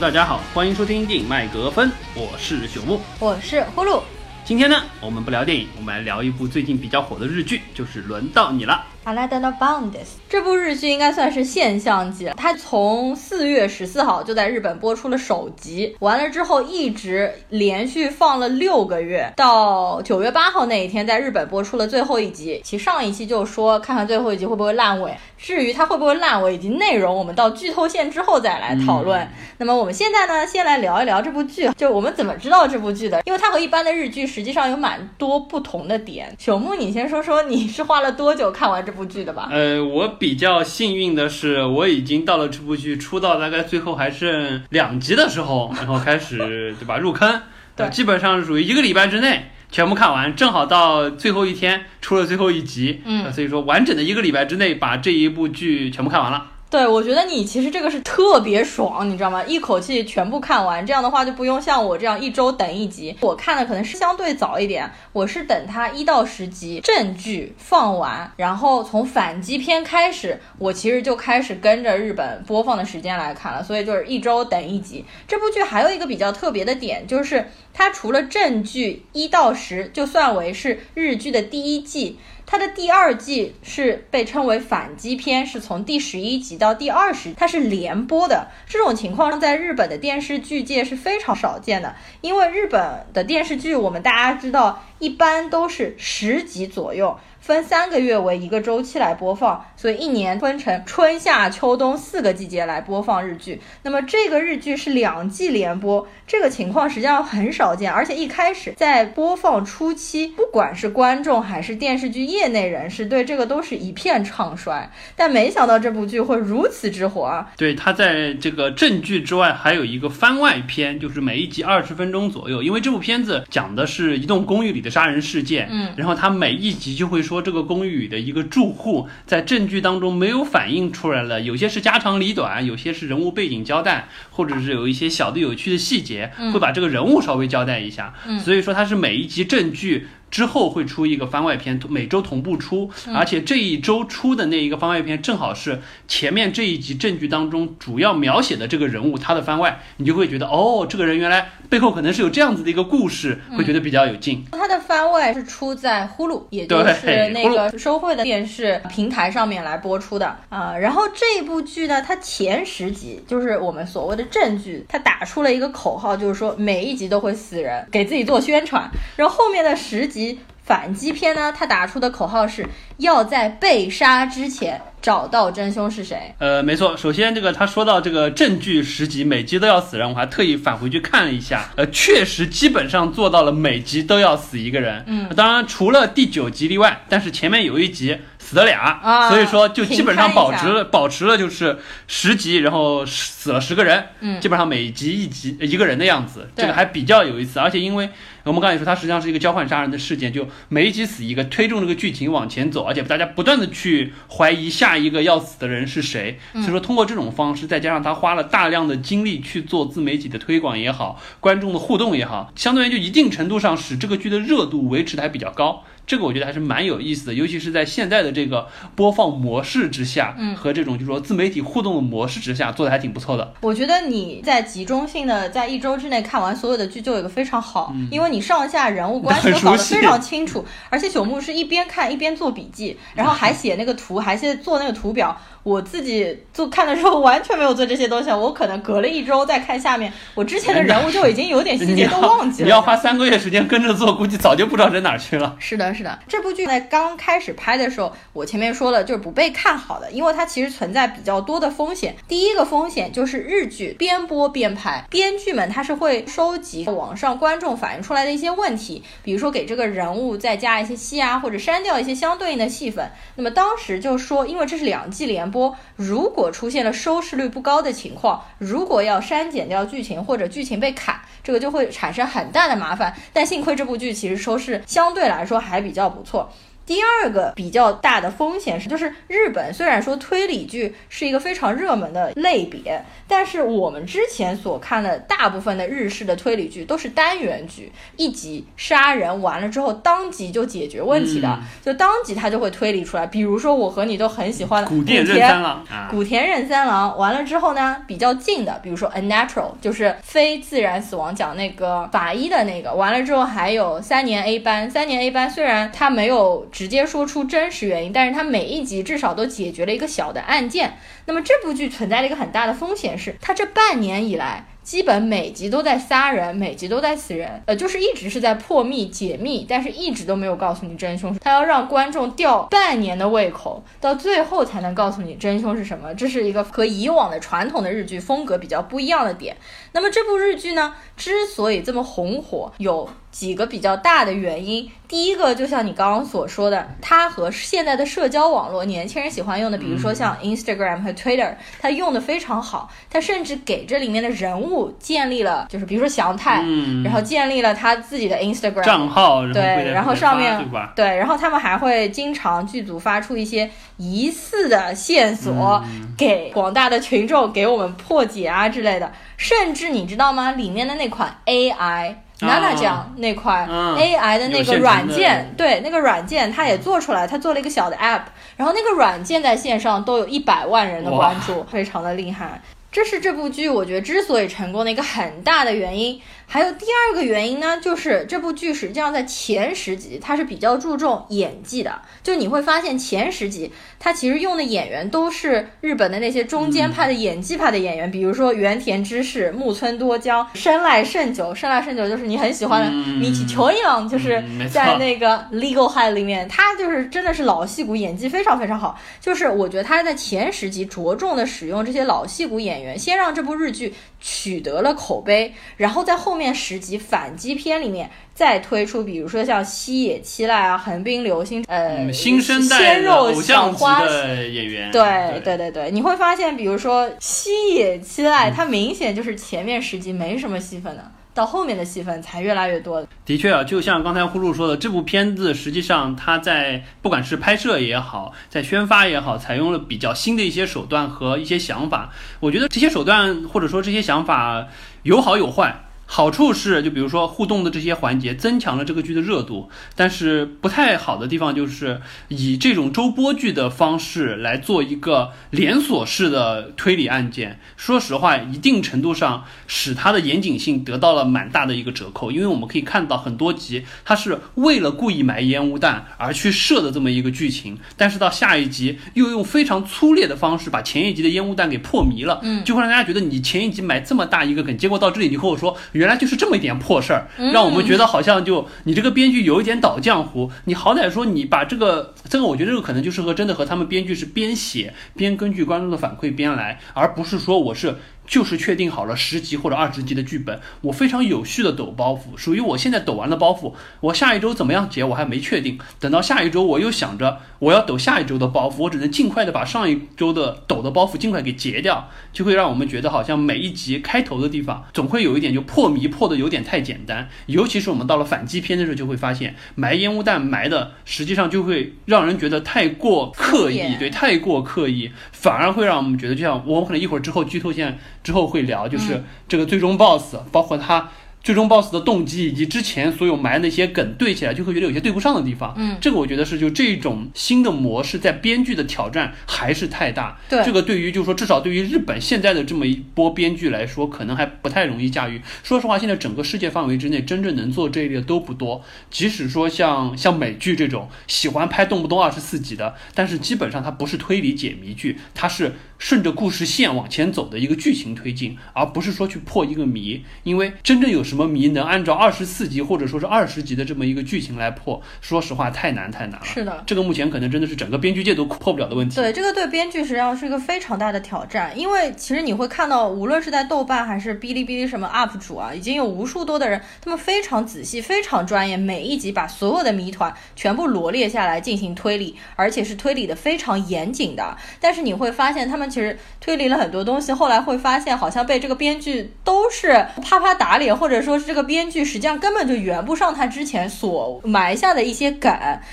大家好，欢迎收听电影麦格芬，我是朽木。我是呼噜。今天呢，我们不聊电影，我们来聊一部最近比较火的日剧，就是《轮到你了》。阿拉德的 Bounds 这部日剧应该算是现象级了，它从四月十四号就在日本播出了首集，完了之后一直连续放了六个月，到九月八号那一天在日本播出了最后一集。其上一期就说看看最后一集会不会烂尾，至于它会不会烂尾以及内容，我们到剧透线之后再来讨论。那么我们现在呢，先来聊一聊这部剧，就我们怎么知道这部剧的，因为它和一般的日剧实际上有蛮多不同的点。朽木，你先说说你是花了多久看完这部剧的吧？呃，我比较幸运的是，我已经到了这部剧出到大概最后还剩两集的时候，然后开始对吧入坑，对基本上是属于一个礼拜之内全部看完，正好到最后一天出了最后一集，嗯所以说完整的一个礼拜之内把这一部剧全部看完了。对，我觉得你其实这个是特别爽，你知道吗？一口气全部看完，这样的话就不用像我这样一周等一集。我看的可能是相对早一点，我是等它一到十集正剧放完，然后从反击篇开始，我其实就开始跟着日本播放的时间来看了，所以就是一周等一集。这部剧还有一个比较特别的点，就是它除了正剧一到十就算为是日剧的第一季。它的第二季是被称为反击篇，是从第十一集到第二十，它是连播的。这种情况在日本的电视剧界是非常少见的，因为日本的电视剧我们大家知道，一般都是十集左右。分三个月为一个周期来播放，所以一年分成春夏秋冬四个季节来播放日剧。那么这个日剧是两季连播，这个情况实际上很少见，而且一开始在播放初期，不管是观众还是电视剧业内人士，对这个都是一片唱衰。但没想到这部剧会如此之火啊！对，它在这个正剧之外还有一个番外篇，就是每一集二十分钟左右。因为这部片子讲的是一栋公寓里的杀人事件，嗯，然后它每一集就会说这个公寓的一个住户在证据当中没有反映出来了，有些是家长里短，有些是人物背景交代，或者是有一些小的有趣的细节，嗯会把这个人物稍微交代一下。嗯所以说它是每一集正剧。之后会出一个番外篇，每周同步出，嗯而且这一周出的那一个番外篇正好是前面这一集证据当中主要描写的这个人物他的番外，你就会觉得哦，这个人原来背后可能是有这样子的一个故事，会觉得比较有劲。他的番外是出在呼噜，也就是那个收费的电视平台上面来播出的啊、然后这部剧呢，它前十集就是我们所谓的证据，它打出了一个口号，就是说每一集都会死人，给自己做宣传。然后后面的十集反击篇呢，他打出的口号是要在被杀之前找到真凶是谁。呃，没错，首先这个他说到这个证据十集，每集都要死人，我还特意返回去看了一下，呃，确实基本上做到了每集都要死一个人。嗯，当然除了第九集例外，但是前面有一集死了。俩，啊所以说就基本上保持了保持了就是十集，然后死了十个人，嗯。基本上每集一集一个人的样子，这个还比较有意思，而且因为我们刚才也说它实际上是一个交换杀人的事件，就每一集死一个，推动这个剧情往前走，而且大家不断的去怀疑下一个要死的人是谁，嗯。所以说通过这种方式，再加上他花了大量的精力去做自媒体的推广也好，观众的互动也好，相对于就一定程度上使这个剧的热度维持的还比较高。这个我觉得还是蛮有意思的，尤其是在现在的这个播放模式之下，嗯和这种就是说自媒体互动的模式之下，做的还挺不错的。我觉得你在集中性的在一周之内看完所有的剧，就有一个非常好，因为你上下人物关系都搞得非常清楚，而且朽木是一边看一边做笔记，然后还写那个图，还写做那个图表。我自己做看的时候完全没有做这些东西，我可能隔了一周再看下面，我之前的人物就已经有点细节都忘记了。你要花三个月时间跟着做，估计早就不知道扔哪儿去了。是的，是的，这部剧在刚开始拍的时候，我前面说了就是不被看好的，因为它其实存在比较多的风险。第一个风险就是日剧边播边拍，编剧们他是会收集网上观众反映出来的一些问题，比如说给这个人物再加一些戏啊，或者删掉一些相对应的戏份。那么当时就说，因为这是两季连播，如果出现了收视率不高的情况，如果要删减掉剧情或者剧情被砍，这个就会产生很大的麻烦。但幸亏这部剧其实收视相对来说还比较不错。第二个比较大的风险是，就是日本虽然说推理剧是一个非常热门的类别，但是我们之前所看的大部分的日式的推理剧都是单元剧，一集杀人完了之后当即就解决问题的，嗯就当即他就会推理出来。比如说我和你都很喜欢的古田任三郎啊，古田任三郎完了之后呢，比较近的，比如说《Unnatural》，就是非自然死亡，讲那个法医的那个。完了之后还有三年 A 班，三年 A 班虽然他没有直接说出真实原因，但是他每一集至少都解决了一个小的案件。那么这部剧存在的一个很大的风险是，他这半年以来。基本每集都在杀人，每集都在死人，呃，就是一直是在破密解密，但是一直都没有告诉你真凶。他要让观众吊半年的胃口，到最后才能告诉你真凶是什么。这是一个和以往的传统的日剧风格比较不一样的点。那么这部日剧呢，之所以这么红火，有几个比较大的原因。第一个，就像你刚刚所说的，它和现在的社交网络，年轻人喜欢用的，比如说像 Instagram 和 Twitter，它用的非常好。它甚至给这里面的人物建立了，就是比如说祥太，嗯然后建立了他自己的 Instagram 账号，对然后上面对？对，然后他们还会经常剧组发出一些疑似的线索、嗯给广大的群众，给我们破解啊之类的。甚至你知道吗？里面的那款 AI。娜娜酱那块嗯 AI 的那个软件，对那个软件，它也做出来，它做了一个小的 app，然后那个软件在线上都有一百万人的关注，非常的厉害。这是这部剧我觉得之所以成功的一个很大的原因。还有第二个原因呢，就是这部剧实际上在前十集它是比较注重演技的，就你会发现前十集它其实用的演员都是日本的那些中间派的演技派的演员，比如说原田知世、木村多江、山濑胜久，山濑胜久就是你很喜欢的嗯米奇球一郎，就是在那个 Legal High 里面，他就是真的是老戏骨，演技非常非常好。就是我觉得他在前十集着重的使用这些老戏骨演员，先让这部日剧取得了口碑，然后在后面十集反击篇里面再推出，比如说像西野七濑啊、横滨流星，呃，嗯，新生代鲜肉偶像花的演员，对对对对，你会发现，比如说西野七嗯濑，他明显就是前面十集没什么戏份的，到后面的戏份才越来越多。的确啊，就像刚才呼噜说的，这部片子实际上它在不管是拍摄也好，在宣发也好，采用了比较新的一些手段和一些想法。我觉得这些手段或者说这些想法有好有坏。好处是，就比如说互动的这些环节增强了这个剧的热度，但是不太好的地方就是以这种周播剧的方式来做一个连锁式的推理案件。说实话，一定程度上使它的严谨性得到了蛮大的一个折扣，因为我们可以看到很多集它是为了故意埋烟雾弹而去设的这么一个剧情，但是到下一集又用非常粗劣的方式把前一集的烟雾弹给破迷了，嗯就会让大家觉得你前一集埋这么大一个梗，结果到这里你和我说原来就是这么一点破事儿，让我们觉得好像就你这个编剧有一点倒浆糊，你好歹说你把这个这个，我觉得这个可能就是和真的和他们编剧是边写边根据观众的反馈边来，而不是说我是。就是确定好了十集或者二十集的剧本，我非常有序的抖包袱，属于我现在抖完了包袱，我下一周怎么样结我还没确定，等到下一周我又想着我要抖下一周的包袱，我只能尽快的把上一周的抖的包袱尽快给结掉，就会让我们觉得好像每一集开头的地方总会有一点就破迷破的有点太简单，尤其是我们到了反击篇的时候就会发现埋烟雾弹埋的实际上就会让人觉得太过刻意，对，太过刻意，反而会让我们觉得就像我可能一会儿之后剧透线之后会聊，就是这个最终 BOSS，、包括他最终 BOSS 的动机以及之前所有埋的那些梗对起来，就会觉得有些对不上的地方。嗯，这个我觉得是就这种新的模式在编剧的挑战还是太大。对这个对于就是说至少对于日本现在的这么一波编剧来说，可能还不太容易驾驭。说实话，现在整个世界范围之内真正能做这一类的都不多。即使说像像美剧这种喜欢拍动不动二十四集的，但是基本上它不是推理解谜剧，它是顺着故事线往前走的一个剧情推进，而不是说去破一个谜。因为真正有什么谜能按照二十四集或者说是二十集的这么一个剧情来破，说实话太难太难了。是的，这个目前可能真的是整个编剧界都破不了的问题。对，这个对编剧实际上是一个非常大的挑战，因为其实你会看到，无论是在豆瓣还是哔哩哔哩什么 UP 主啊，已经有无数多的人，他们非常仔细、非常专业，每一集把所有的谜团全部罗列下来进行推理，而且是推理的非常严谨的。但是你会发现，他们其实推理了很多东西，后来会发现好像被这个编剧都是啪啪打脸，或者说是这个编剧实际上根本就圆不上他之前所埋下的一些梗，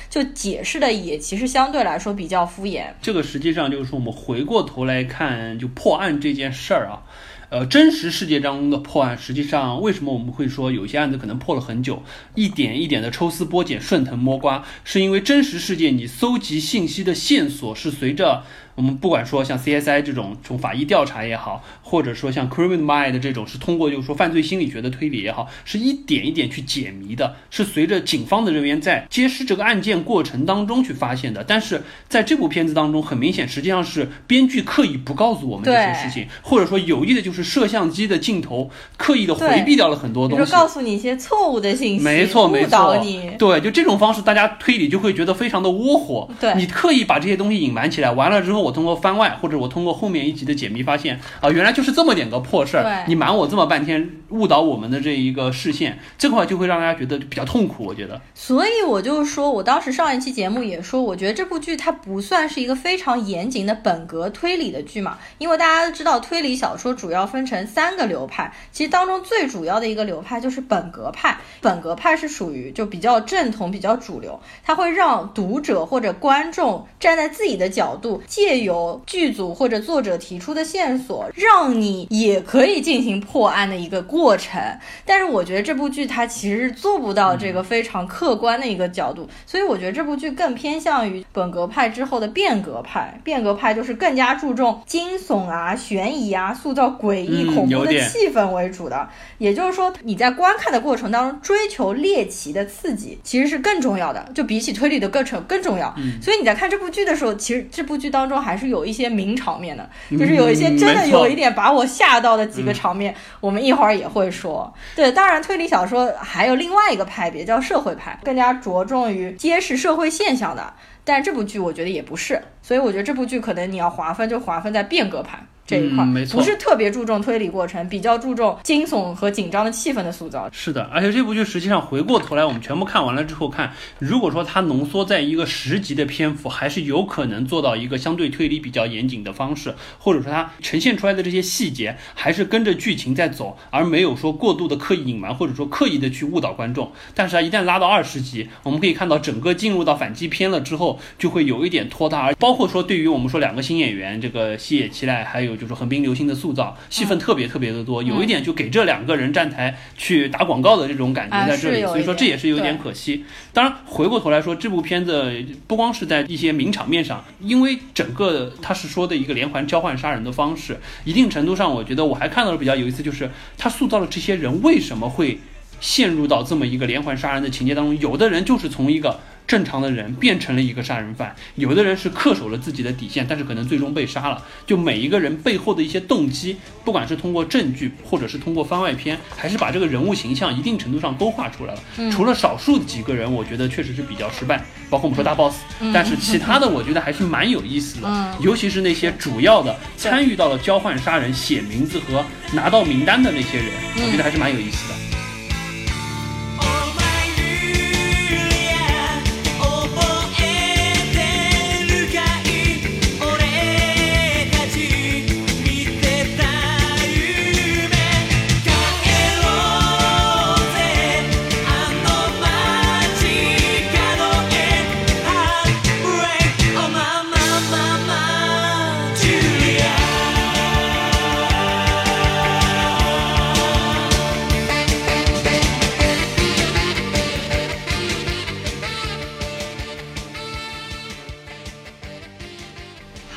就解释的也其实相对来说比较敷衍。这个实际上就是说，我们回过头来看，就破案这件事儿啊。呃，真实世界当中的破案，实际上为什么我们会说有些案子可能破了很久，一点一点的抽丝剥茧、顺藤摸瓜，是因为真实世界你搜集信息的线索是随着。我们不管说像 CSI 这种从法医调查也好，或者说像 Criminal Mind 这种是通过就是说犯罪心理学的推理也好，是一点一点去解谜的，是随着警方的人员在揭示这个案件过程当中去发现的。但是在这部片子当中，很明显实际上是编剧刻意不告诉我们这些事情，或者说有意的就是摄像机的镜头刻意的回避掉了很多东西，告诉你一些错误的信息，没错没错，对，就这种方式，大家推理就会觉得非常的窝火。对，你刻意把这些东西隐瞒起来，完了之后。我通过番外，或者我通过后面一集的解谜发现，啊，原来就是这么点个破事儿。你瞒我这么半天，误导我们的这一个视线，这块就会让大家觉得比较痛苦。我觉得，所以我就说，我当时上一期节目也说，我觉得这部剧它不算是一个非常严谨的本格推理的剧嘛，因为大家都知道，推理小说主要分成三个流派，其实当中最主要的一个流派就是本格派。本格派是属于就比较正统、比较主流，它会让读者或者观众站在自己的角度借。由剧组或者作者提出的线索，让你也可以进行破案的一个过程。但是我觉得这部剧它其实是做不到这个非常客观的一个角度，所以我觉得这部剧更偏向于本格派之后的变革派。变革派就是更加注重惊悚啊、悬疑啊、塑造诡异恐怖的气氛为主的。也就是说，你在观看的过程当中追求猎奇的刺激，其实是更重要的，就比起推理的过程更重要。所以你在看这部剧的时候，其实这部剧当中。还是有一些名场面的，就是有一些真的有一点把我吓到的几个场面，我们一会儿也会说。对，当然推理小说还有另外一个派别叫社会派，更加着重于揭示社会现象的。但这部剧我觉得也不是，所以我觉得这部剧可能你要划分就划分在变革派。这一块没错不是特别注重推理过程，比较注重惊悚和紧张的气氛的塑造。是的，而且这部剧实际上回过头来，我们全部看完了之后看，如果说它浓缩在一个十集的篇幅，还是有可能做到一个相对推理比较严谨的方式，或者说它呈现出来的这些细节还是跟着剧情在走，而没有说过度的刻意隐瞒，或者说刻意的去误导观众。但是啊，一旦拉到二十集，我们可以看到整个进入到反击篇了之后，就会有一点拖沓，而包括说对于我们说两个新演员，这个西野七濑，还有就是横滨流星的。塑造戏份特别特别的多，有一点就给这两个人站台去打广告的这种感觉在这里，所以说这也是有点可惜。当然，回过头来说，这部片子不光是在一些名场面上，因为整个他是说的一个连环交换杀人的方式，一定程度上，我觉得我还看到了比较有意思，就是他塑造了这些人为什么会陷入到这么一个连环杀人的情节当中，有的人就是从一个。正常的人变成了一个杀人犯，有的人是恪守了自己的底线，但是可能最终被杀了。就每一个人背后的一些动机，不管是通过证据，或者是通过番外篇，还是把这个人物形象一定程度上勾画出来了。除了少数几个人，我觉得确实是比较失败，包括我们说大 boss，但是其他的我觉得还是蛮有意思的，尤其是那些主要的参与到了交换杀人、写名字和拿到名单的那些人，我觉得还是蛮有意思的。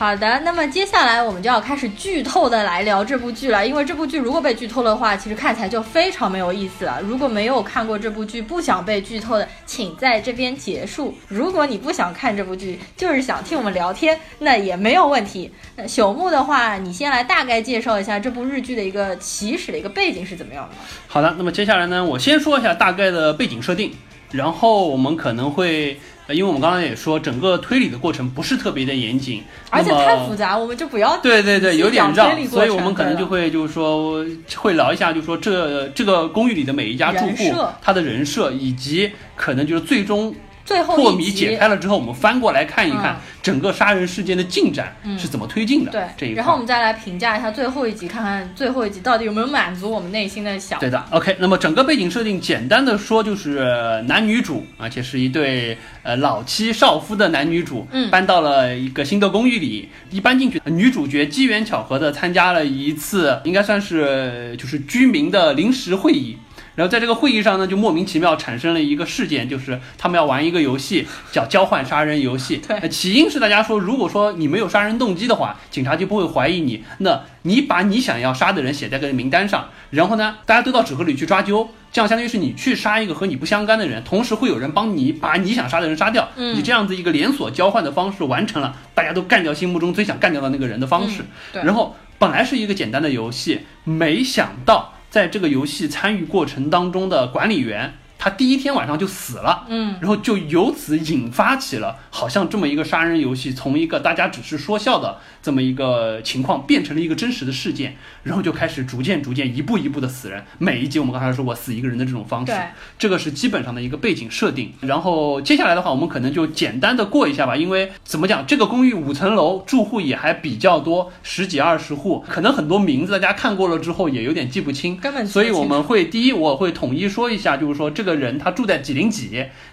好的，那么接下来我们就要开始剧透的来聊这部剧了。因为这部剧如果被剧透的话，其实看起来就非常没有意思了。如果没有看过这部剧，不想被剧透的，请在这边结束。如果你不想看这部剧，就是想听我们聊天，那也没有问题。那朽木的话，你先来大概介绍一下这部日剧的一个起始的一个背景是怎么样的。好的，那么接下来呢，我先说一下大概的背景设定，然后我们可能会。因为我们刚刚也说，整个推理的过程不是特别的严谨，而且太复杂，我们就不要对对对，有点绕，所以我们可能就会就是说会聊一下，就是说这这个公寓里的每一家住户他的人设，以及可能就是最终最后破谜解开了之后，我们翻过来看一看嗯整个杀人事件的进展是怎么推进的。这对，一块然后我们再来评价一下最后一集，看看最后一集到底有没有满足我们内心的想法。对的，OK。那么整个背景设定，简单的说就是呃男女主，而且是一对呃老妻少夫的男女主，嗯搬到了一个新的公寓里。一搬进去，女主角机缘巧合的参加了一次，应该算是呃就是居民的临时会议。然后在这个会议上呢，就莫名其妙产生了一个事件，就是他们要玩一个游戏，叫交换杀人游戏。对呃起因是大家说，如果说你没有杀人动机的话，警察就不会怀疑你。那你把你想要杀的人写在个名单上，然后呢，大家都到纸盒里去抓阄，这样相当于是你去杀一个和你不相干的人，同时会有人帮你把你想杀的人杀掉，嗯你这样子一个连锁交换的方式完成了大家都干掉心目中最想干掉的那个人的方式。嗯对然后本来是一个简单的游戏，没想到在这个游戏参与过程当中的管理员，他第一天晚上就死了。嗯，然后就由此引发起了好像这么一个杀人游戏，从一个大家只是说笑的这么一个情况，变成了一个真实的事件，然后就开始逐渐逐渐一步一步的死人。每一集我们刚才说过死一个人的这种方式，这个是基本上的一个背景设定。然后接下来的话，我们可能就简单的过一下吧，因为怎么讲，这个公寓五层楼，住户也还比较多，十几二十户，可能很多名字大家看过了之后也有点记不清，根本所以我们会第一，我会统一说一下，就是说这个人他住在几零几。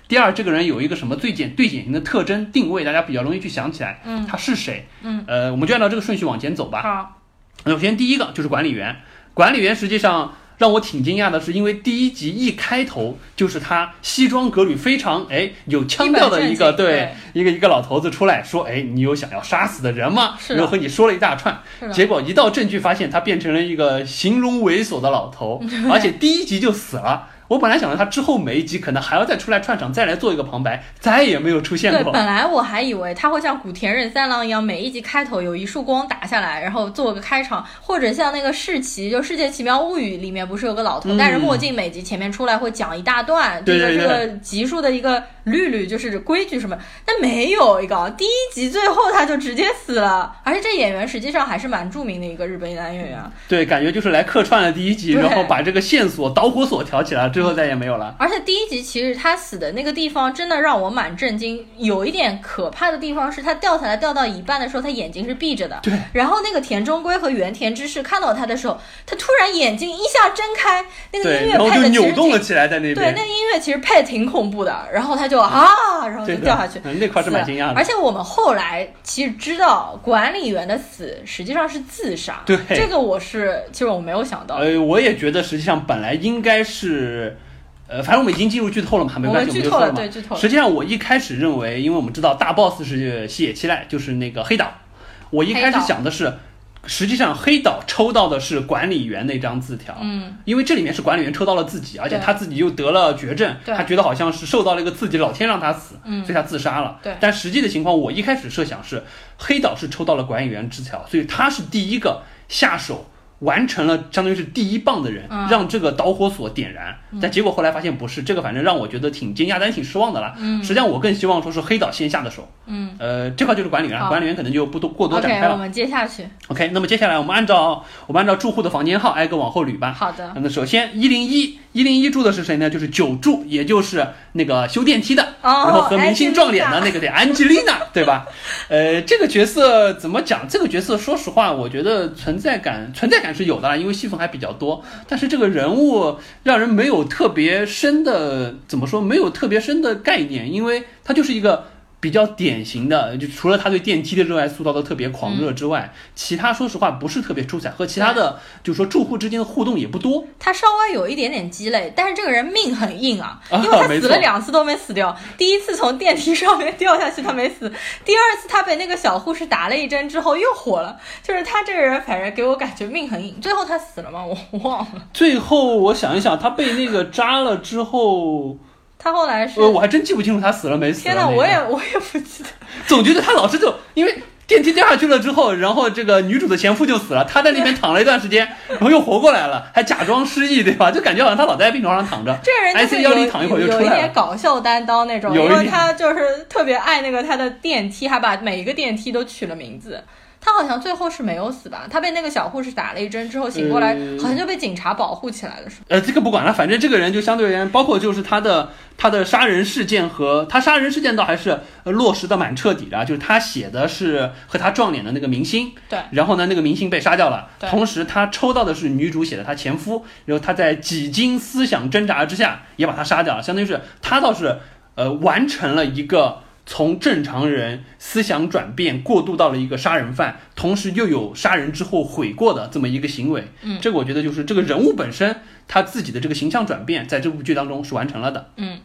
第二，这个人有一个什么最简最典型的特征定位，大家比较容易去想起来，嗯。他是谁？嗯，呃，我们就按照这个顺序往前走吧。好，首先第一个就是管理员，管理员实际上让我挺惊讶的是，因为第一集一开头就是他西装革履，非常哎有腔调的一个对一个一个老头子出来说，哎，你有想要杀死的人吗？是然后和你说了一大串，结果一到证据发现他变成了一个形容猥琐的老头，而且第一集就死了。我本来想着他之后每一集可能还要再出来串场，再来做一个旁白，再也没有出现对，过。本来我还以为他会像古田任三郎一样，每一集开头有一束光打下来，然后做个开场，或者像那个世奇，就《世界奇妙物语》里面不是有个老头嗯戴着墨镜，每集前面出来会讲一大段这对对对个这个集数的一个律律，就是规矩什么，但没有一个第一集最后他就直接死了，而且这演员实际上还是蛮著名的一个日本男演员。对，感觉就是来客串了第一集，然后把这个线索导火索挑起来，之后再也没有了。而且第一集其实他死的那个地方真的让我蛮震惊，有一点可怕的地方是他掉下来掉到一半的时候，他眼睛是闭着的。对。然后那个田中圭和原田知世看到他的时候，他突然眼睛一下睁开，那个，音乐配的其实挺扭动了起来在那对，边。那音乐其实配的挺恐怖的。然后他就啊，然后就掉下去。嗯那块是蛮惊讶的而且我们后来其实知道管理员的死实际上是自杀。对这个我是其实我没有想到。呃，我也觉得实际上本来应该是，呃，反正我们已经进入剧透了嘛，没关系，我们剧透了，嘛。对剧透了。实际上我一开始认为，因为我们知道大 boss 是西野七濑，就是那个黑岛，我一开始想的是。实际上，黑岛抽到的是管理员那张字条，嗯，因为这里面是管理员抽到了自己，而且他自己又得了绝症，他觉得好像是受到了一个刺激，老天让他死，嗯所以他自杀了。对但实际的情况，我一开始设想是黑岛是抽到了管理员字条，所以他是第一个下手完成了，相当于是第一棒的人，嗯让这个导火索点燃。但结果后来发现不是，这个反正让我觉得挺惊讶，但是挺失望的了。嗯实际上我更希望说是黑岛先下的手。嗯，呃，这块就是管理员，好管理员可能就不多过多展开了。我们接下去。OK，那么接下来我们按照我们按照住户的房间号挨个往后捋吧。好的。那么首先一零一一零一住的是谁呢？就是九住，也就是那个修电梯的，哦然后和明星撞脸的那个对安吉丽娜，对吧？呃，这个角色怎么讲？这个角色说实话，我觉得存在感存在感是有的啦，因为戏份还比较多。但是这个人物让人没有有特别深的怎么说？没有特别深的概念，因为它就是一个。比较典型的，就除了他对电梯的热爱塑造的特别狂热之外，其他说实话不是特别出彩，和其他的就是说住户之间的互动也不多。他稍微有一点点积累，但是这个人命很硬啊，啊因为他死了两次都没死掉。第一次从电梯上面掉下去，他没死；第二次他被那个小护士打了一针之后又活了。就是他这个人，反正给我感觉命很硬。最后他死了吗？我忘了。最后我想一想，他被那个扎了之后，他后来是呃，我还真记不清楚他死了没死了、天哪，那个我也我也不记得。总觉得他老是就因为电梯掉下去了之后，然后这个女主的前夫就死了，他在那边躺了一段时间，然后又活过来了，还假装失忆，对吧？就感觉好像他老在病床上躺着，这个人就是 IC 有幺里躺一会儿就有一点出来了。搞笑担当那种，因为他就是特别爱那个他的电梯，还把每一个电梯都取了名字。他好像最后是没有死吧？他被那个小护士打了一针之后醒过来，呃好像就被警察保护起来了，是吧？呃，这个不管了，反正这个人就相对而言，包括就是他的他的杀人事件和他杀人事件倒还是呃落实的蛮彻底的啊，就是他写的是和他撞脸的那个明星，对，然后呢那个明星被杀掉了，同时他抽到的是女主写的她前夫，然后他在几经思想挣扎之下也把他杀掉了，相当于是他倒是呃完成了一个。从正常人思想转变过渡到了一个杀人犯，同时又有杀人之后悔过的这么一个行为，嗯这个我觉得就是这个人物本身他自己的这个形象转变，在这部剧当中是完成了的。嗯，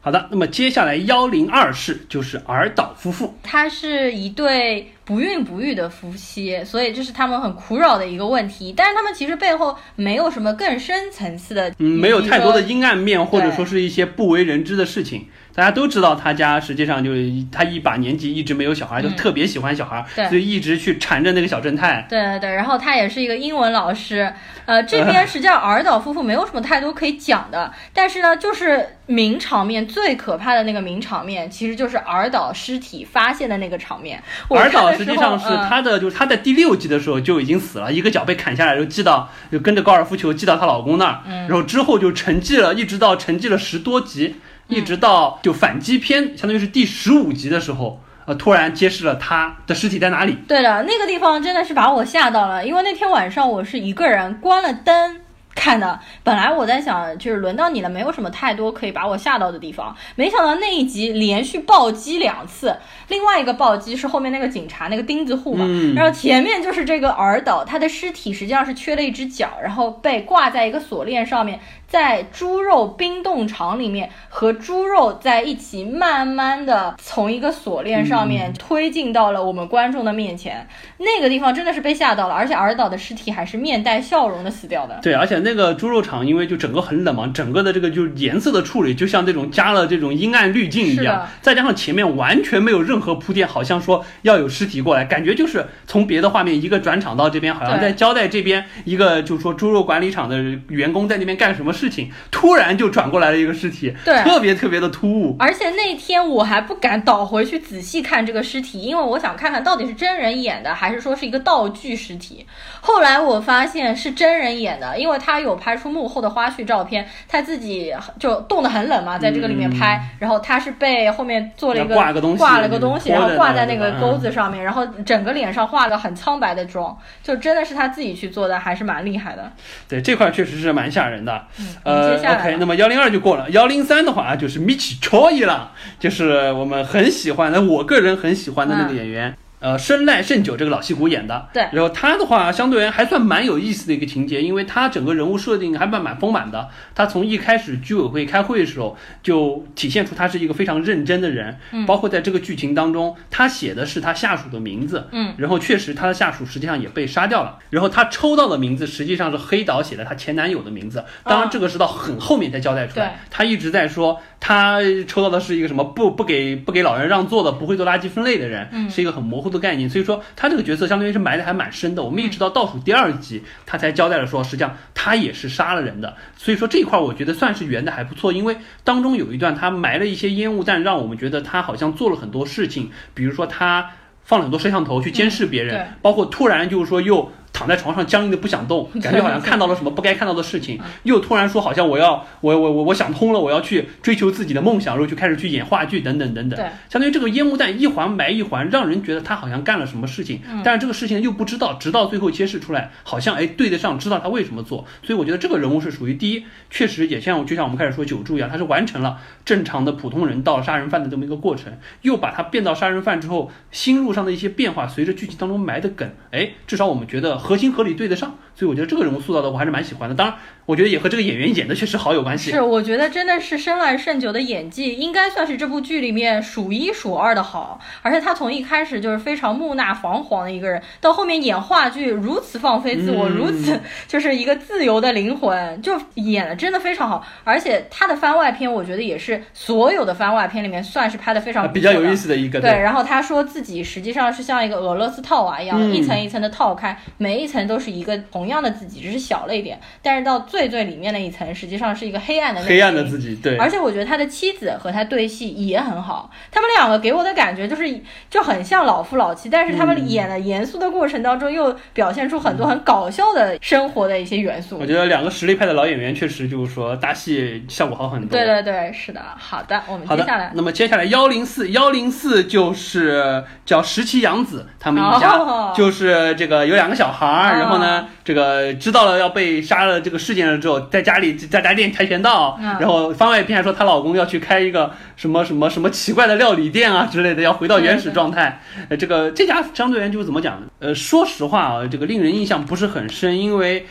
好的，那么接下来幺零二世就是尔岛夫妇，他是一对不孕不育的夫妻，所以这是他们很苦扰的一个问题。但是他们其实背后没有什么更深层次的，嗯，没有太多的阴暗面，或者说是一些不为人知的事情。大家都知道，他家实际上就是他一把年纪一直没有小孩，就嗯。特别喜欢小孩，对。所以一直去缠着那个小正太。对对对，然后他也是一个英文老师，呃，这边实际上尔岛夫妇没有什么太多可以讲的，但是呢，就是名场面最可怕的那个名场面，其实就是尔岛尸体发现的那个场面。我尔岛实际上是嗯。他的，就是他在第六集的时候就已经死了，一个脚被砍下来，就寄到就跟着高尔夫球寄到她老公那儿，嗯。然后之后就沉寂了，一直到沉寂了十多集，一直到就反击篇，相当于是第十五集的时候，呃，突然揭示了他的尸体在哪里。对的，那个地方真的是把我吓到了，因为那天晚上我是一个人关了灯。看的，本来我在想，就是轮到你了，没有什么太多可以把我吓到的地方。没想到那一集连续暴击两次，另外一个暴击是后面那个警察那个钉子户嘛，嗯然后前面就是这个尔岛，他的尸体实际上是缺了一只脚，然后被挂在一个锁链上面，在猪肉冰冻厂里面和猪肉在一起，慢慢的从一个锁链上面推进到了我们观众的面前。那个地方真的是被吓到了，而且尔岛的尸体还是面带笑容的死掉的。对，而且那个猪肉厂因为就整个很冷嘛，整个的这个就是颜色的处理，就像这种加了这种阴暗滤镜一样，再加上前面完全没有任何铺垫，好像说要有尸体过来，感觉就是从别的画面一个转场到这边，好像在交代这边一个就是说猪肉管理厂的员工在那边干什么事情，突然就转过来了一个尸体，对特别特别的突兀。而且那天我还不敢倒回去仔细看这个尸体，因为我想看看到底是真人演的，还是说是一个道具尸体。后来我发现是真人演的，因为他有拍出幕后的花絮照片，他自己就冻得很冷嘛，在这个里面拍，然后他是被后面做了一个嗯挂个东西挂了个东西，然后挂在那个钩子上面，然后整个脸上画了很苍白的妆，就真的是他自己去做的，还是蛮厉害的。对这块确实是蛮吓人的。嗯，呃，OK，那么幺零二就过了，幺零三的话就是 Michi Choi 了，就是我们很喜欢的，我个人很喜欢的那个演员。呃，生赖胜久这个老戏骨演的，对然后他的话，相对还算蛮有意思的一个情节，因为他整个人物设定还蛮蛮丰满的。他从一开始居委会开会的时候，就体现出他是一个非常认真的人，嗯包括在这个剧情当中，他写的是他下属的名字，嗯，然后确实他的下属实际上也被杀掉了，然后他抽到的名字实际上是黑岛写的他前男友的名字，当然这个是到很后面才交代出来，对他一直在说他抽到的是一个什么不不给不给老人让座的，不会做垃圾分类的人，嗯是一个很模糊的概念，所以说他这个角色相当于是埋的还蛮深的，我们一直到倒数第二集他才交代了说，实际上他也是杀了人的，所以说这一块我觉得算是圆的还不错，因为当中有一段他埋了一些烟雾弹，让我们觉得他好像做了很多事情，比如说他放了很多摄像头去监视别人，嗯包括突然就是说又躺在床上僵硬的不想动，感觉好像看到了什么不该看到的事情，嗯又突然说好像我要我我我我想通了，我要去追求自己的梦想，然后就开始去演话剧等等等等。对，相当于这个烟雾弹一环埋一环，让人觉得他好像干了什么事情，嗯但是这个事情又不知道，直到最后揭示出来，好像哎对得上，知道他为什么做。所以我觉得这个人物是属于第一，确实也像就像我们开始说九柱一样，他是完成了正常的普通人到了杀人犯的这么一个过程，又把他变到杀人犯之后，心路上的一些变化，随着剧情当中埋的梗，哎，至少我们觉得合情合理对得上。所以我觉得这个人物塑造的我还是蛮喜欢的。当然，我觉得也和这个演员演的确实好有关系。是，我觉得真的是深濑胜久的演技应该算是这部剧里面数一数二的好，而且他从一开始就是非常木讷防黄的一个人，到后面演话剧如此放飞自我，嗯如此就是一个自由的灵魂，就演的真的非常好。而且他的番外篇，我觉得也是所有的番外篇里面算是拍的非常比较有意思的一个对，然后他说自己实际上是像一个俄罗斯套娃一样，嗯一层一层的套开，每一层都是一个同同样的自己，只是小了一点。但是到最最里面的一层，实际上是一个黑暗的黑暗的自己，对。而且我觉得他的妻子和他对戏也很好，他们两个给我的感觉就是就很像老夫老妻，但是他们演的严肃的过程当中又表现出很多很搞笑的生活的一些元素。我觉得两个实力派的老演员确实就是说搭戏效果好很多。对对对，是的。好的，我们接下来，那么接下来幺零四幺零四就是叫石崎洋子，他们一家就是这个有两个小孩儿，然后呢，这个知道了要被杀了这个事件了之后，在家里在家练跆拳道，然后番外篇还说她老公要去开一个什么什么什么奇怪的料理店啊之类的，要回到原始状态。呃，这个这家相对就是怎么讲呢？呃，说实话啊，这个令人印象不是很深，因为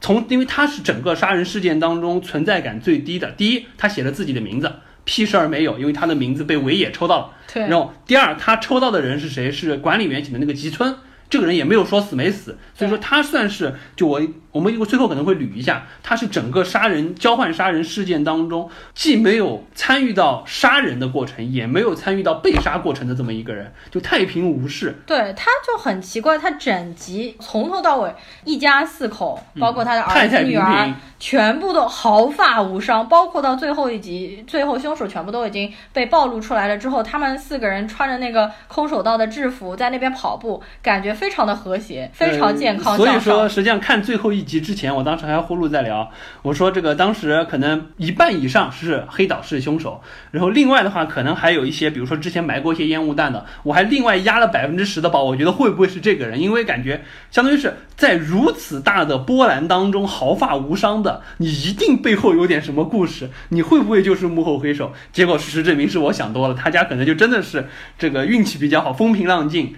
从因为他是整个杀人事件当中存在感最低的。第一，他写了自己的名字。屁事儿没有，因为他的名字被尾野抽到了。对。然后第二，他抽到的人是谁？是管理员请的那个吉村。这个人也没有说死没死，所以说他算是就我我们最后可能会捋一下，他是整个杀人交换杀人事件当中既没有参与到杀人的过程，也没有参与到被杀过程的这么一个人，就太平无事。对，他就很奇怪，他整集从头到尾一家四口，包括他的儿子女儿，全部都毫发无伤，包括到最后一集，最后凶手全部都已经被暴露出来了之后，他们四个人穿着那个空手道的制服在那边跑步，感觉非。非常的和谐，非常健康。所以说，实际上看最后一集之前，我当时还呼噜在聊，我说这个当时可能一半以上是黑岛是凶手，然后另外的话可能还有一些，比如说之前埋过一些烟雾弹的，我还另外压了百分之十的宝，我觉得会不会是这个人？因为感觉相当于是在如此大的波澜当中毫发无伤的，你一定背后有点什么故事，你会不会就是幕后黑手？结果事实证明是我想多了，他家可能就真的是这个运气比较好，风平浪静。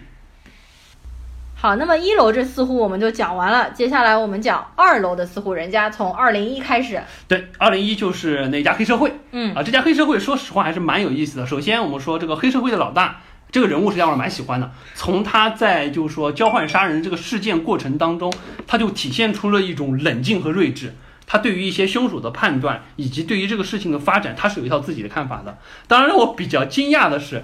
好，那么一楼这四户我们就讲完了，接下来我们讲二楼的四户人家，从二零一开始。对，二零一就是那家黑社会。嗯啊，这家黑社会说实话还是蛮有意思的。首先我们说这个黑社会的老大，这个人物实际上我蛮喜欢的。从他在就是说交换杀人这个事件过程当中，他就体现出了一种冷静和睿智。他对于一些凶手的判断，以及对于这个事情的发展，他是有一套自己的看法的。当然让我比较惊讶的是。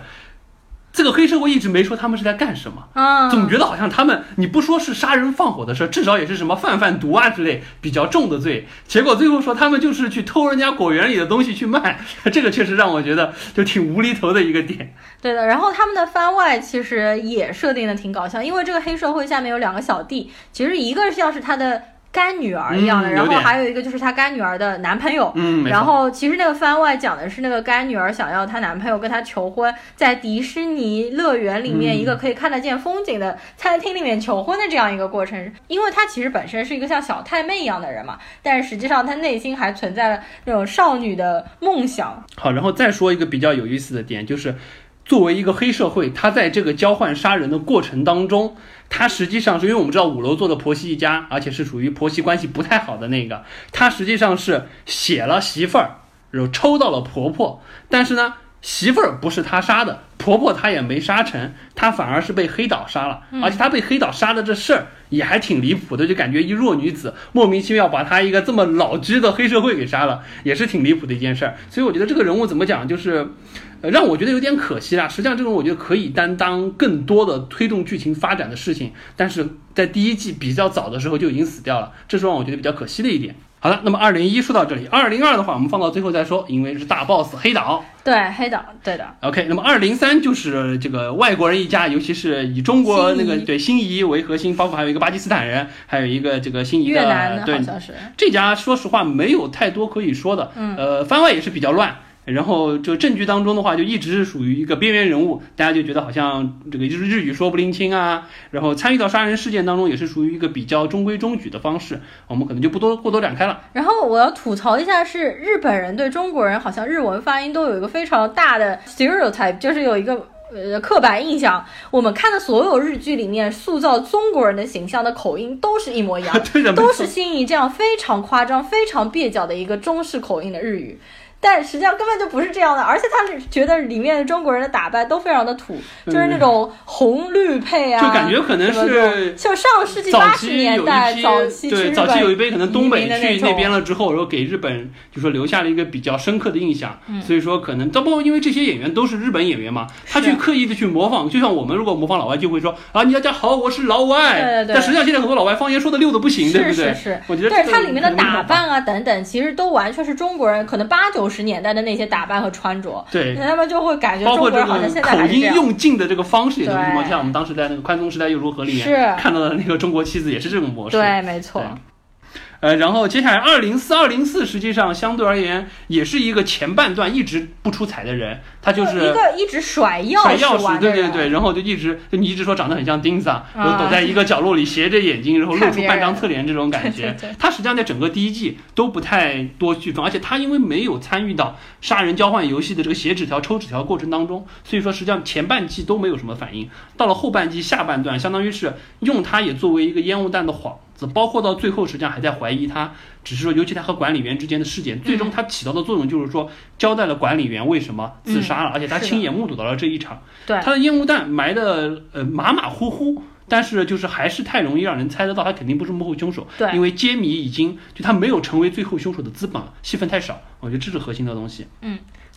这个黑社会一直没说他们是在干什么，啊，总觉得好像他们你不说是杀人放火的事，至少也是什么贩贩毒啊之类比较重的罪。结果最后说他们就是去偷人家果园里的东西去卖，这个确实让我觉得就挺无厘头的一个点。对的，然后他们的番外其实也设定的挺搞笑，因为这个黑社会下面有两个小弟，其实一个像是他的。干女儿一样的，然后还有一个就是她干女儿的男朋友。嗯，然后其实那个番外讲的是那个干女儿想要她男朋友跟她求婚，在迪士尼乐园里面一个可以看得见风景的餐厅里面求婚的这样一个过程。因为她其实本身是一个像小太妹一样的人嘛，但是实际上她内心还存在了那种少女的梦想。好，然后再说一个比较有意思的点，就是作为一个黑社会，他在这个交换杀人的过程当中。他实际上是因为我们知道五楼做的婆媳一家，而且是属于婆媳关系不太好的那个。他实际上是写了媳妇儿，然后抽到了婆婆，但是呢，媳妇儿不是他杀的，婆婆他也没杀成，他反而是被黑岛杀了。而且他被黑岛杀的这事儿也还挺离谱的，就感觉一弱女子莫名其妙把他一个这么老居的黑社会给杀了，也是挺离谱的一件事儿。所以我觉得这个人物怎么讲，就是。呃，让我觉得有点可惜啦。实际上，这种我觉得可以担当更多的推动剧情发展的事情，但是在第一季比较早的时候就已经死掉了，这是让我觉得比较可惜的一点。好了，那么二零一说到这里，二零二的话我们放到最后再说，因为是大 boss 黑岛。对，黑岛，对的。OK，那么二零三就是这个外国人一家，尤其是以中国那个对心仪为核心，包括还有一个巴基斯坦人，还有一个这个心仪的，对，这家说实话没有太多可以说的，嗯，呃，番外也是比较乱。然后这个证据当中的话，就一直是属于一个边缘人物，大家就觉得好像这个日日语说不灵清啊。然后参与到杀人事件当中，也是属于一个比较中规中矩的方式，我们可能就不多过多展开了。然后我要吐槽一下，是日本人对中国人好像日文发音都有一个非常大的 stereotype，就是有一个呃刻板印象。我们看的所有日剧里面塑造中国人的形象的口音都是一模一样，都是心仪这样非常夸张、非常蹩脚的一个中式口音的日语。但实际上根本就不是这样的，而且他觉得里面的中国人的打扮都非常的土，就是那种红绿配啊，就感觉可能是就上世纪八十年代早期对早期有一批杯可能东北去那边了之后，然后给日本就说留下了一个比较深刻的印象，嗯。所以说可能，包括因为这些演员都是日本演员嘛，他去刻意的去模仿，就像我们如果模仿老外就会说啊，你要家好，我是老外，对对对。但实际上现在很多老外方言说的溜的不行，对不对？是是是，我觉得对它里面的打扮啊等等，其实都完全是中国人可能八九十年代的那些打扮和穿着，对，他们就会感觉中国人好像现在还口音。用尽的这个方式也都是什么，对像我们当时在那个宽松时代又如何里面是看到的那个中国妻子也是这种模式，对，没错。对呃，然后接下来二零四二零四，实际上相对而言也是一个前半段一直不出彩的人，他就是一个一直甩钥匙甩钥匙，对对对，然后就一直就你一直说长得很像钉子啊，然后啊躲在一个角落里斜着眼睛，然后露出半张侧脸这种感觉。他实际上在整个第一季都不太多剧分，而且他因为没有参与到杀人交换游戏的这个写纸条、抽纸条过程当中，所以说实际上前半季都没有什么反应。到了后半季下半段，相当于是用他也作为一个烟雾弹的幌子，包括到最后实际上还在怀疑他，只是说尤其他和管理员之间的事件，最终他起到的作用就是说交代了管理员为什么自杀了，而且他亲眼目睹到了这一场。对他的烟雾弹埋的呃马马虎虎，但是就是还是太容易让人猜得到他肯定不是幕后凶手。对因为揭谜已经就他没有成为最后凶手的资本了，戏份太少，我觉得这是核心的东西。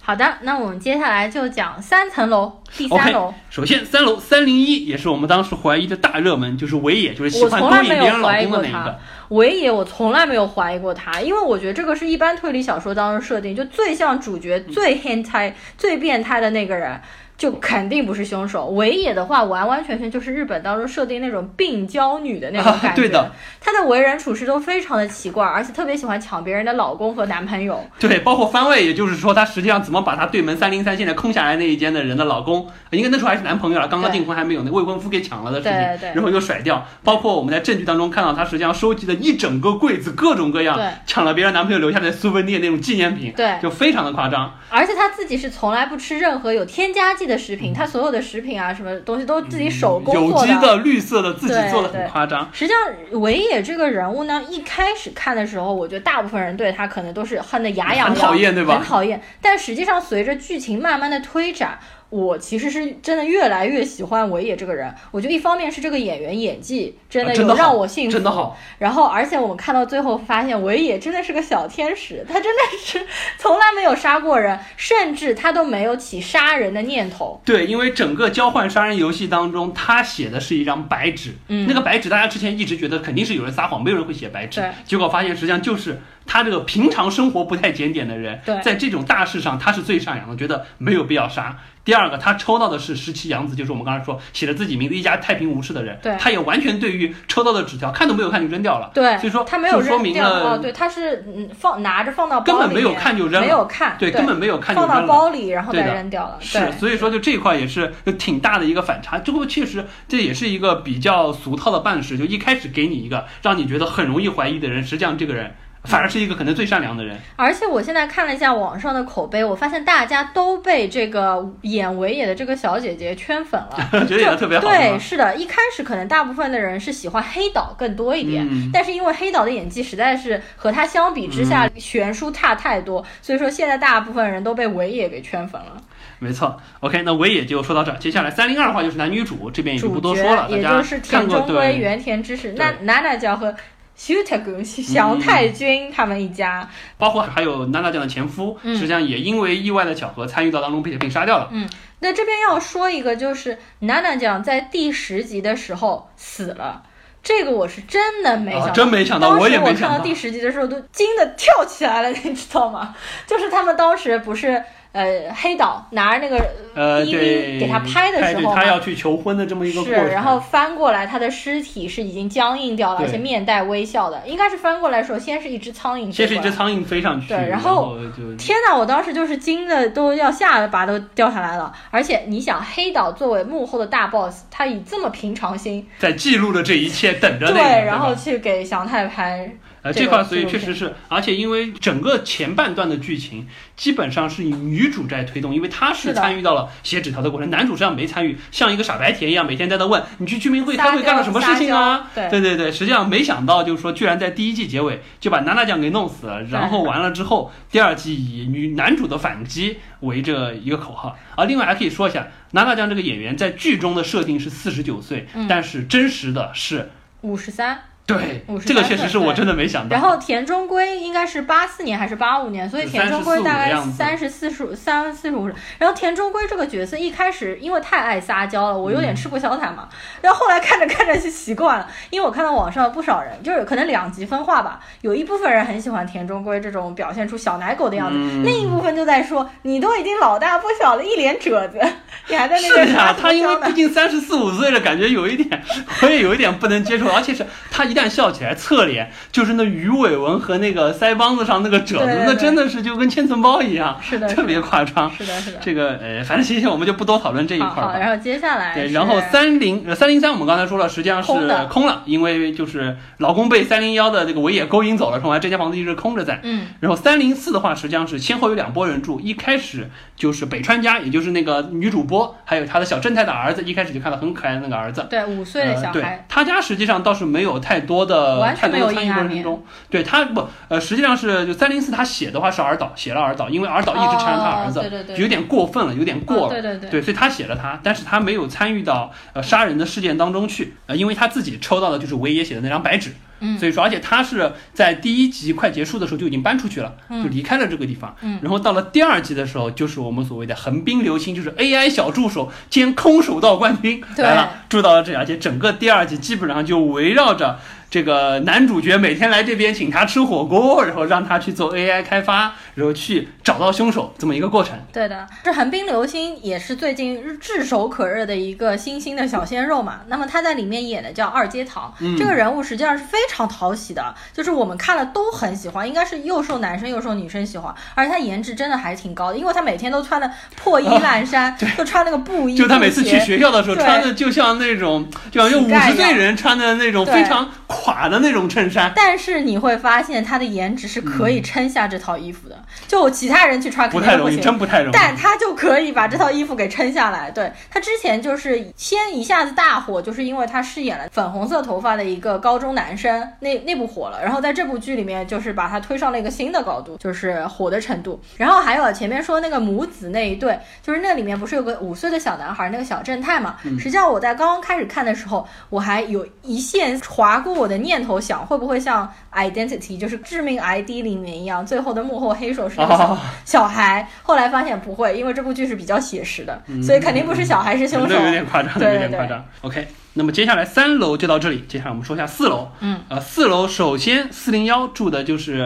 好的，那我们接下来就讲三层楼，第三楼。首先三楼三零一也是我们当时怀疑的大热门，就是尾野，就是喜我欢从来没有勾引别人老怀疑过他公的那一个。。尾野我从来没有怀疑过他，因为我觉得这个是一般推理小说当中设定，就最像主角、最变态、最变态的那个人，就肯定不是凶手。尾野的话，完完全全就是日本当中设定那种病娇女的那种感觉。对的，她的为人处事都非常的奇怪，而且特别喜欢抢别人的老公和男朋友。对，包括番位，也就是说，她实际上怎么把她对门三零三现在空下来那一间的人的老公，应该那时候还是男朋友了，刚刚订婚还没有，那未婚夫给抢了的事情，对对然后又甩掉。包括我们在证据当中看到，她实际上收集了一整个柜子，各种各样对抢了别人男朋友留下的苏芬尼那种纪念品，对就非常的夸张。而且她自己是从来不吃任何有添加剂的食品，他所有的食品啊，什么东西都自己手工有做机的、绿色的，自己对做的很对夸张。实际上，维也这个人物呢，一开始看的时候，我觉得大部分人对他可能都是恨得牙痒痒，很讨厌对吧很讨厌。但实际上，随着剧情慢慢的推展，我其实是真的越来越喜欢维野这个人。我觉得一方面是这个演员演技真的有让我信服，真的好。然后，而且我们看到最后发现，维野真的是个小天使，他真的是从来没有杀过人，甚至他都没有起杀人的念头。对，因为整个交换杀人游戏当中，他写的是一张白纸，嗯那个白纸大家之前一直觉得肯定是有人撒谎，没有人会写白纸对，结果发现实际上就是他这个平常生活不太检点的人对，在这种大事上他是最善良的，觉得没有必要杀。第二个，他抽到的是十七杨子，就是我们刚才说写了自己名字一家太平无事的人，对。他也完全对于抽到的纸条看都没有看就扔掉了，对，所以说他没有就说明了哦，对，他是嗯放拿着放到包里根本没有看就扔了。没有看，对，根本没有看就放到。包里，然后再扔掉了。是，所以说就这一块也是就挺大的一个反差，最后确实这也是一个比较俗套的办事，就一开始给你一个让你觉得很容易怀疑的人，实际上这个人反而是一个可能最善良的人。而且我现在看了一下网上的口碑，我发现大家都被这个演尾野的这个小姐姐圈粉了。觉得演的特别好，对，是是的，一开始可能大部分的人是喜欢黑岛更多一点，嗯但是因为黑岛的演技实在是和他相比之下悬殊差太多，所以说现在大部分人都被尾野给圈粉了。没错。OK，那维也就说到这儿，接下来三零二的话就是男女主，这边也就不多说了，也大家就是田看过中圭、对。原田知世、娜娜酱和修太君、祥太君他们一家。包括还有娜娜酱的前夫，嗯实际上也因为意外的巧合参与到当中，并且被杀掉了。嗯那这边要说一个，就是娜娜酱在第十集的时候死了。这个我是真的没想真没想到当时我也没看想到到第十集的时候都惊得跳起来了，你知道吗？就是他们当时不是呃黑岛拿着那个呃，DV 对，给他拍的时候他要去求婚的这么一个过是，然后翻过来，他的尸体是已经僵硬掉了，而且面带微笑的。应该是翻过来的时候，先是一只苍蝇，先是一只。苍蝇飞上去，对然然后天呐，我当时就是惊的都要下巴都掉下来了。而且你想，黑岛作为幕后的大 boss，他以这么平常心，在记录了这一切，等着对，，然后去给祥太拍，呃，这块所以确实是，而且因为整个前半段的剧情基本上是以女主在推动，因为她是参与到了写纸条的过程，男主实际上没参与，像一个傻白甜一样，每天在那问你去居民会开会干了什么事情啊？对对对，实际上没想到就是说，居然在第一季结尾就把娜娜酱给弄死了，然后完了之后，第二季以女男主的反击为这一个口号。而另外还可以说一下，娜娜酱这个演员在剧中的设定是四十九岁，嗯但是真实的是。五十三。对这个确实是我真的没想到。然后田中圭应该是八四年还是八五年，所以田中圭大概34三十四十三四十五。然后田中圭这个角色一开始因为太爱撒娇了，我有嗯点吃不消他嘛。然后后来看着看着就习惯了，因为我看到网上不少人就是可能两极分化吧，有一部分人很喜欢田中圭这种表现出小奶狗的样子，嗯另一部分就在说你都已经老大不小了，一脸褶子，你还在那个啥他因为毕竟三十四五岁了，感觉有一点，我也有一点不能接受。而且是他一旦笑起来，侧脸就是那鱼尾纹和那个腮帮子上那个褶子，那真的是就跟千层包一样，是的，特别夸张。是的，是的。这个呃，反正行行，我们就不多讨论这一块儿好。然后接下来对，然后三零呃三零三，我们刚才说了，实际上是空了，因为就是老公被三零幺的这个尾野勾引走了，说完这间房子一直空着在。嗯然后三零四的话，实际上是先后有两拨人住，一开始就是北川家，也就是那个女主播，还有她的小正太的儿子，一开始就看到很可爱的那个儿子。对五岁的小呃、对孩，他家实际上倒是没有太多的太多的参与过程中，对他不呃，实际上是就三零四他写的话是儿岛，写了儿岛，因为儿岛一直缠着他儿子，有点过分了，有点过了。哦对对对。对，所以他写了他，但是他没有参与到呃杀人的事件当中去，呃，因为他自己抽到的就是维野写的那张白纸，嗯。所以说，而且他是在第一集快结束的时候就已经搬出去了，嗯。就离开了这个地方，嗯。然后到了第二集的时候，就是我们所谓的横滨流星，就是 AI 小助手兼空手道冠军来了，住到了这里，而且整个第二集基本上就围绕着。这个男主角每天来这边请他吃火锅，然后让他去做 AI 开发，然后去找到凶手这么一个过程。对的，这寒冰流星也是最近炙手可热的一个新兴的小鲜肉嘛。那么他在里面演的叫二阶堂，嗯。这个人物实际上是非常讨喜的，就是我们看了都很喜欢，应该是又受男生又受女生喜欢，而且他颜值真的还挺高的，因为他每天都穿的破衣烂衫，就穿那个布衣，就他每次去学校的时候，穿的就像那种，就像用五十岁人穿的那种非常垮的那种衬衫。但是你会发现他的颜值是可以撑下这套衣服的，就其他人去穿不太容易。真不太容易。但他就可以把这套衣服给撑下来。对他之前就是先一下子大火，就是因为他饰演了粉红色头发的一个高中男生，那那部火了。然后在这部剧里面，就是把他推上了一个新的高度，就是火的程度。然后还有前面说那个母子那一对，就是那里面不是有个五岁的小男孩，那个小正太嘛？嗯实际上我在刚刚开始看的时候，我还有一线划过我的念头，想会不会像 Identity，就是致命 ID 里面一样，最后的幕后黑手是那个小孩，后来发现不会，因为这部剧是比较写实的，所以肯定不是小孩是凶手那。有点夸张，对有点夸张。OK，那么接下来三楼就到这里，接下来我们说一下四楼。嗯，呃，四楼首先四零幺住的就是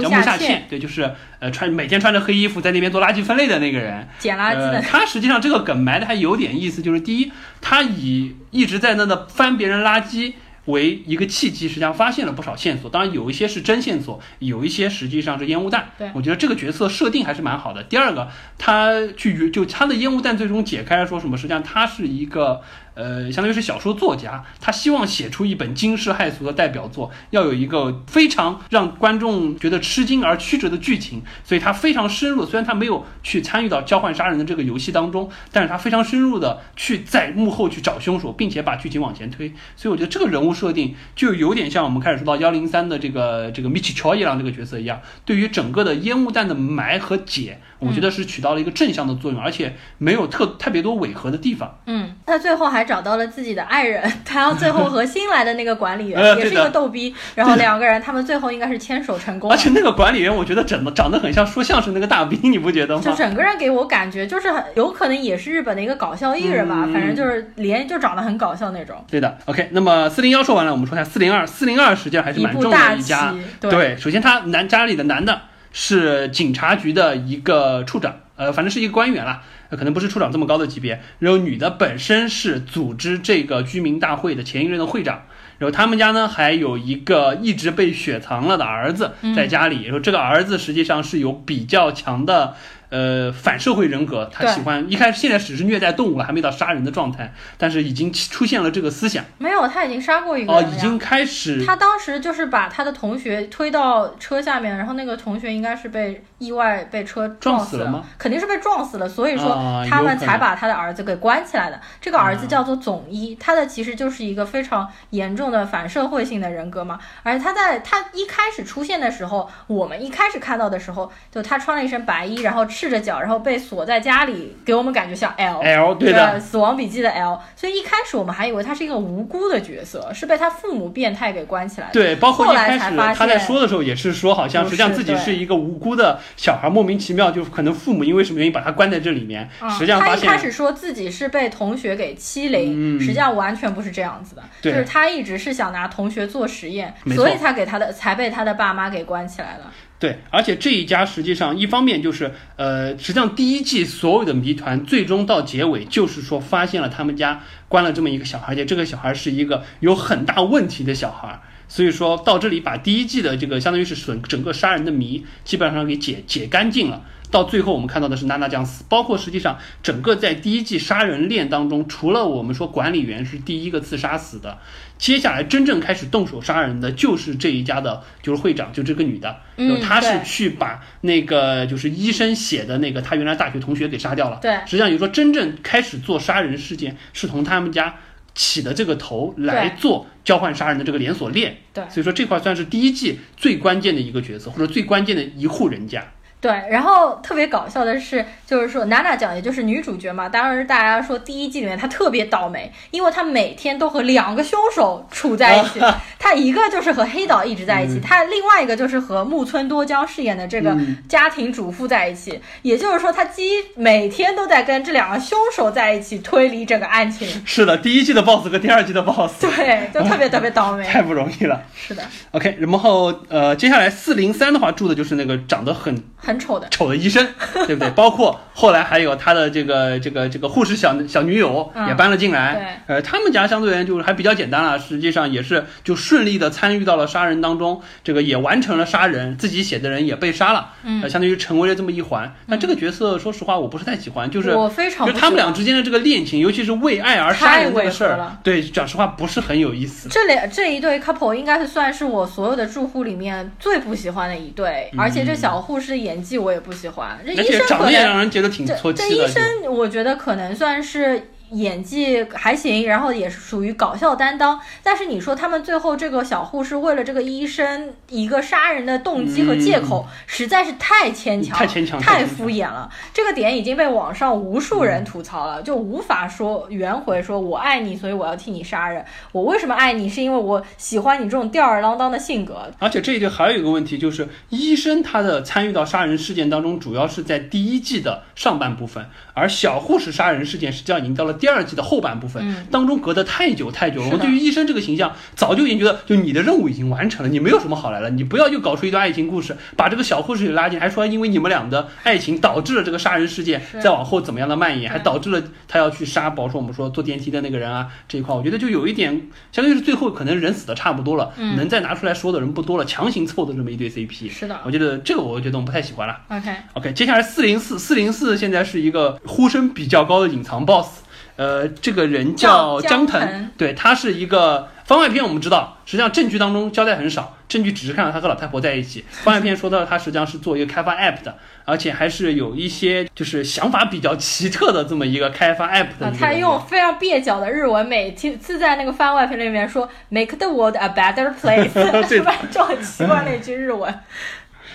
叫木下下茜对，就是呃穿每天穿着黑衣服在那边做垃圾分类的那个人。捡垃圾呃，的，他实际上这个梗埋的还有点意思，就是第一，他以一直在那的翻别人垃圾。为一个契机，实际上发现了不少线索。当然，有一些是真线索，有一些实际上是烟雾弹。对我觉得这个角色设定还是蛮好的。第二个，他去就他的烟雾弹最终解开了，说什么？实际上他是一个呃，相当于是小说作家，他希望写出一本惊世骇俗的代表作，要有一个非常让观众觉得吃惊而曲折的剧情，所以他非常深入。虽然他没有去参与到交换杀人的这个游戏当中，但是他非常深入的去在幕后去找凶手，并且把剧情往前推。所以我觉得这个人物设定就有点像我们开始说到幺零三的这个这个米奇乔伊郎这个角色一样，对于整个的烟雾弹的埋和解，我觉得是起到了一个正向的作用，而且没有特特别多违和的地方。嗯，他最后还找到了自己的爱人，他要最后和新来的那个管理员、也是一个逗逼，然后两个人他们最后应该是牵手成功。而且那个管理员，我觉得长得长得很像说相声那个大兵，你不觉得吗？就整个人给我感觉就是很有可能也是日本的一个搞笑艺人吧，嗯反正就是脸就长得很搞笑那种。对的，OK。那么四零幺说完了，我们说一下四零二。四零二实际上还是蛮重的一家棋。对，首先他男家里的男的是警察局的一个处长，呃，反正是一个官员啦，呃可能不是处长这么高的级别。然后女的本身是组织这个居民大会的前一任的会长。然后他们家呢还有一个一直被雪藏了的儿子嗯在家里，然后这个儿子实际上是有比较强的呃反社会人格，他喜欢一开始现在只是虐待动物了，还没到杀人的状态，但是已经出现了这个思想。没有，他已经杀过一个哦。已经开始。他当时就是把他的同学推到车下面，然后那个同学应该是被意外被车死撞死了吗？肯定是被撞死了，所以说啊他们才把他的儿子给关起来的。这个儿子啊。叫做总一，他的其实就是一个非常严重的反社会性的人格嘛。而且他在他一开始出现的时候，我们一开始看到的时候，就他穿了一身白衣，然后赤着脚，然后被锁在家里，给我们感觉像 L。L 对的，死亡笔记》的 L，所以一开始我们还以为他是一个无辜的角色，是被他父母变态给关起来的。对，包括后一开始他在说的时候也是说，好像实际上自己是一个无辜的小孩，莫名其妙就可能父母因为什么原因把他关在这里面，嗯实际上他一开始说自己是被同学给欺凌，嗯实际上完全不是这样子的，就是他一直是想拿同学做实验，所以他给他的才被他的爸妈给关起来了。对，而且这一家实际上一方面就是呃，实际上第一季所有的谜团最终到结尾就是说发现了他们家关了这么一个小孩，而且这个小孩是一个有很大问题的小孩。所以说到这里，把第一季的这个相当于是整整个杀人的谜基本上给解解干净了。到最后，我们看到的是娜娜酱死，包括实际上整个在第一季杀人链当中，除了我们说管理员是第一个自杀死的，接下来真正开始动手杀人的就是这一家的，就是会长，就这个女的，嗯她是去把那个就是医生写的那个她原来大学同学给杀掉了。对实际上也就是说，真正开始做杀人事件是从他们家起的这个头来做交换杀人的这个连锁链。对所以说这块算是第一季最关键的一个角色，或者最关键的一户人家。对，然后特别搞笑的是，就是说娜娜讲，也就是女主角嘛，当时大家说第一季里面她特别倒霉，因为她每天都和两个凶手处在一起，她一个就是和黑岛一直在一起，嗯她另外一个就是和木村多江饰演的这个嗯家庭主妇在一起，也就是说她基每天都在跟这两个凶手在一起推理整个案情，是的，第一季的 boss 和第二季的 boss，对，就特别特别倒霉，太不容易了。是的，OK，然后呃，接下来四零三的话住的就是那个长得很很丑的，丑的医生，对不对？包括后来还有他的这个这个这个护士小小女友嗯也搬了进来。呃，他们家相对而言就是还比较简单了，实际上也是就顺利的参与到了杀人当中，这个也完成了杀人，自己写的人也被杀了，嗯呃，相当于成为了这么一环。但这个角色，说实话，我不是太喜欢，就是我非常就他们俩之间的这个恋情，尤其是为爱而杀人这个事儿，对，讲实话不是很有意思。这两这一对 couple 应该是算是我所有的住户里面最不喜欢的一对，而且这小护士演技我也不喜欢，这医生可长得也能让人觉得挺这搓气的。这医生我觉得可能算是。演技还行，然后也是属于搞笑担当。但是你说他们最后这个小护士为了这个医生一个杀人的动机和借口，实在是太牵强，嗯太牵强太敷衍了。这个点已经被网上无数人吐槽了，就无法说圆回说我爱你，所以我要替你杀人。我为什么爱你？是因为我喜欢你这种吊儿郎当的性格。而且这一对还有一个问题，就是医生他的参与到杀人事件当中，主要是在第一季的上半部分，而小护士杀人事件实际上已经到了第二季的后半部分，嗯当中隔得太久太久了。我对于医生这个形象，早就已经觉得，就你的任务已经完成了，你没有什么好来了，你不要又搞出一段爱情故事，把这个小护士给拉进，还说因为你们俩的爱情导致了这个杀人事件再往后怎么样的蔓延，还导致了他要去杀，包括说我们说坐电梯的那个人啊这一块，我觉得就有一点，相当于是最后可能人死的差不多了，嗯能再拿出来说的人不多了，强行凑的这么一对 CP。是的我觉得这个我觉得我们不太喜欢了。，OK，OK，接下来四零四，四零四现在是一个呼声比较高的隐藏 BOSS，呃，这个人叫叫江腾，对他是一个番外篇，我们知道，实际上证据当中交代很少，证据只是看到他和老太婆在一起。番外篇说到他实际上是做一个开发 App 的，而且还是有一些就是想法比较奇特的这么一个开发 App 的。他用非常蹩脚的日文，每次在那个番外篇里面说 “make the world a better place”，对 是吧？就很奇怪那句日文。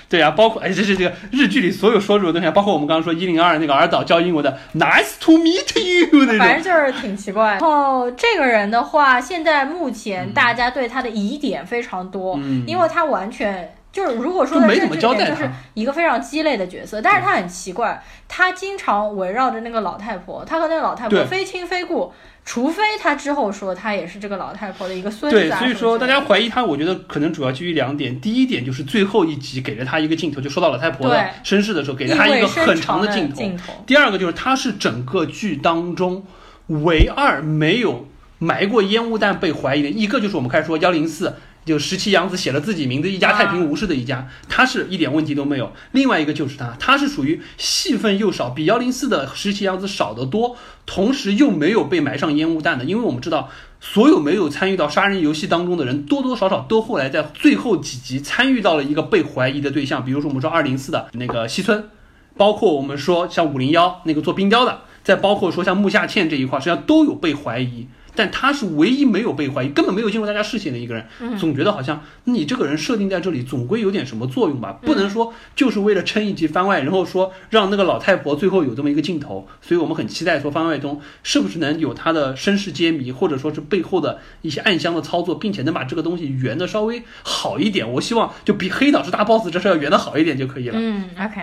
对啊，包括哎，这是这个日剧里所有说日文的东西，包括我们刚刚说一零二那个儿岛教英文的 “nice to meet you” 那种。反正就是挺奇怪。然后这个人的话，现在目前大家对他的疑点非常多，嗯因为他完全。就是如果说没怎么交代就是一个非常鸡肋的角色，但是他很奇怪，他经常围绕着那个老太婆，他和那个老太婆非亲非故，除非他之后说他也是这个老太婆的一个孙，子啊所以说大家怀疑他，我觉得可能主要基于两点。第一点就是最后一集给了他一个镜头，就说到老太婆的身世的时候，给了意他一个很长长的镜头。镜头。第二个就是他是整个剧当中唯二没有埋过烟雾弹被怀疑的，一个就是我们开始说幺零四就十七杨子写了自己名字一家太平无事的一家，他是一点问题都没有。另外一个就是他，他是属于戏份又少，比幺零四的十七杨子少得多，同时又没有被埋上烟雾弹的。因为我们知道，所有没有参与到杀人游戏当中的人，多多少少都后来在最后几集参与到了一个被怀疑的对象，比如说我们说二零四的那个西村，包括我们说像五零幺那个做冰雕的。再包括说像木下茜这一块，实际上都有被怀疑，但他是唯一没有被怀疑，根本没有进入大家视线的一个人。总觉得好像你这个人设定在这里，总归有点什么作用吧？不能说就是为了撑一集番外，然后说让那个老太婆最后有这么一个镜头。所以我们很期待说番外中是不是能有他的身世揭秘，或者说是背后的一些暗箱的操作，并且能把这个东西圆的稍微好一点。我希望就比黑岛是大 boss 这事要圆的好一点就可以了。嗯，OK。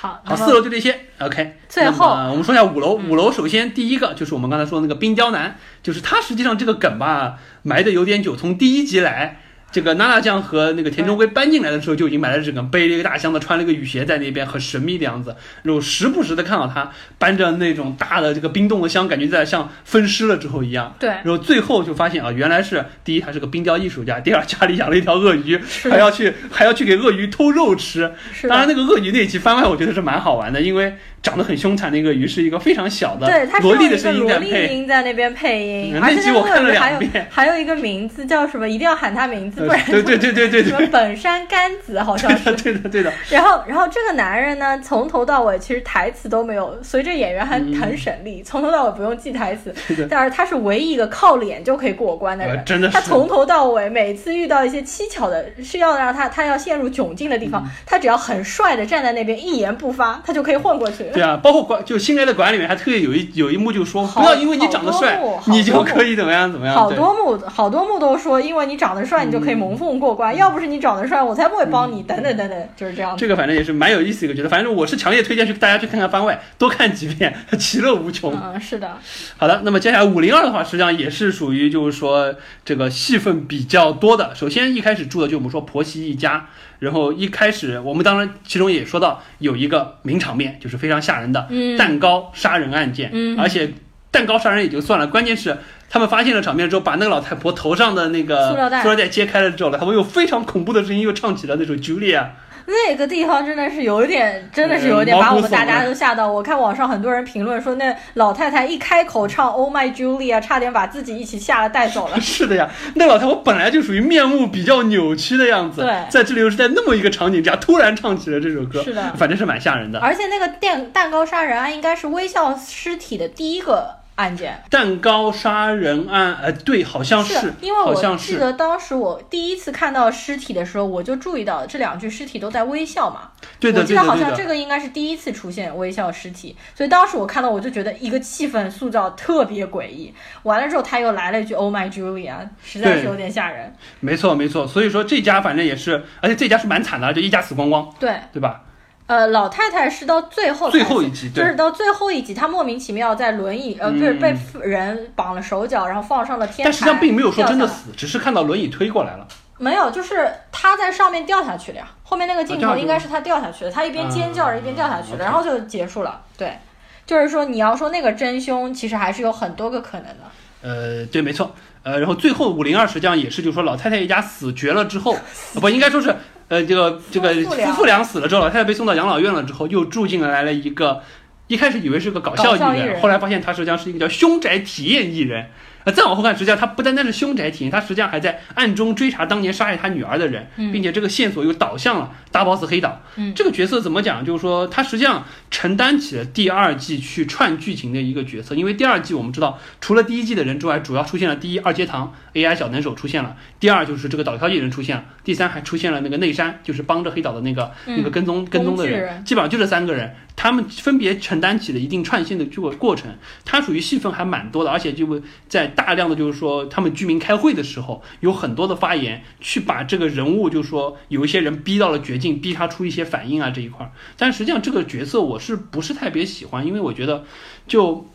好，好，四楼就这些，OK。最后，我们说一下五楼。五楼首先第一个就是我们刚才说的那个冰雕男，就是他实际上这个梗吧埋的有点久，从第一集来。这个娜娜酱和那个田中圭搬进来的时候就已经买了这个背了一个大箱子，穿了一个雨鞋在那边很神秘的样子，然后时不时的看到他搬着那种大的这个冰冻的箱，感觉在像分尸了之后一样。对。然后最后就发现啊，原来是第一他是个冰雕艺术家，第二家里养了一条鳄鱼，还要去还要去给鳄鱼偷肉吃。是。当然那个鳄鱼那一期番外我觉得是蛮好玩的，因为。长得很凶残的一个鱼，是一个非常小的，对，它萝莉的声音在那边配音。那集我看了两遍，还有一个名字叫什么？一定要喊他名字，不然对对对对对，什么 本山甘子好像是，对的对的。然后然后这个男人呢，从头到尾其实台词都没有，所以这演员还很省力，从头到尾不用记台词。但是他是唯一一个靠脸就可以过关的人，真的。他从头到尾每次遇到一些蹊跷的，是要让他他要陷入窘境的地方，他只要很帅的站在那边一言不发，他就可以混过去。对啊，包括管。就新来的管理员还特意有一有一幕就说，不要因为你长得帅，你就可以怎么样怎么样。好多幕好多幕都说，因为你长得帅，你就可以蒙混过关。要不是你长得帅，我才不会帮你。等等等等，就是这样。这个反正也是蛮有意思一个角色，反正我是强烈推荐去大家去看看番外，多看几遍，其乐无穷。嗯，是的。好的，那么接下来五零二的话，实际上也是属于就是说这个戏份比较多的。首先一开始住的就我们说婆媳一家。然后一开始，我们当然其中也说到有一个名场面，就是非常吓人的蛋糕杀人案件。嗯，而且蛋糕杀人也就算了，关键是他们发现了场面之后，把那个老太婆头上的那个塑料袋塑料袋揭开了之后，他们用非常恐怖的声音又唱起了那首《Julia》。那个地方真的是有一点，真的是有点把我们大家都吓到。我看网上很多人评论说，那老太太一开口唱《Oh My Julia》，差点把自己一起吓了带走了。是的呀，那老太太本来就属于面目比较扭曲的样子，对，在这里又是在那么一个场景下突然唱起了这首歌，是的，反正是蛮吓人的。而且那个蛋蛋糕杀人案应该是微笑尸体的第一个。案件蛋糕杀人案，呃，对，好像是，因为我记得当时我第一次看到尸体的时候，我就注意到这两具尸体都在微笑嘛。对的，我记得好像这个应该是第一次出现微笑尸体，所以当时我看到我就觉得一个气氛塑造特别诡异。完了之后他又来了一句 “Oh my Julia”，实在是有点吓人。没错没错，所以说这家反正也是，而且这家是蛮惨的，就一家死光光。对，对吧？呃，老太太是到最后最后一集，就是到最后一集，她莫名其妙在轮椅，呃，不是被人绑了手脚，然后放上了天台。但实际上并没有说真的死，只是看到轮椅推过来了。没有，就是她在上面掉下去了呀。后面那个镜头应该是她掉下去的，她一边尖叫着一边掉下去了，然后就结束了。对，就是说你要说那个真凶，其实还是有很多个可能的。呃，对，没错。呃，然后最后五零二实际上也是，就是说老太太一家死绝了之后，不应该说是。呃，这个这个夫妇俩死了之后，老太太被送到养老院了之后，又住进来了一个，一开始以为是个搞笑艺人，后来发现他实际上是一个叫凶宅体验艺人。再往后看，实际上他不单单是凶宅体验，他实际上还在暗中追查当年杀害他女儿的人，并且这个线索又导向了大 boss 黑岛。这个角色怎么讲？就是说他实际上承担起了第二季去串剧情的一个角色。因为第二季我们知道，除了第一季的人之外，主要出现了第一二阶堂 AI 小能手出现了，第二就是这个导跳艺人出现了，第三还出现了那个内山，就是帮着黑岛的那个那个跟踪跟踪的人，基本上就这三个人。他们分别承担起了一定串线的这个过程，他属于戏份还蛮多的，而且就在大量的就是说他们居民开会的时候，有很多的发言去把这个人物就是说有一些人逼到了绝境，逼他出一些反应啊这一块儿。但实际上这个角色我是不是特别喜欢？因为我觉得就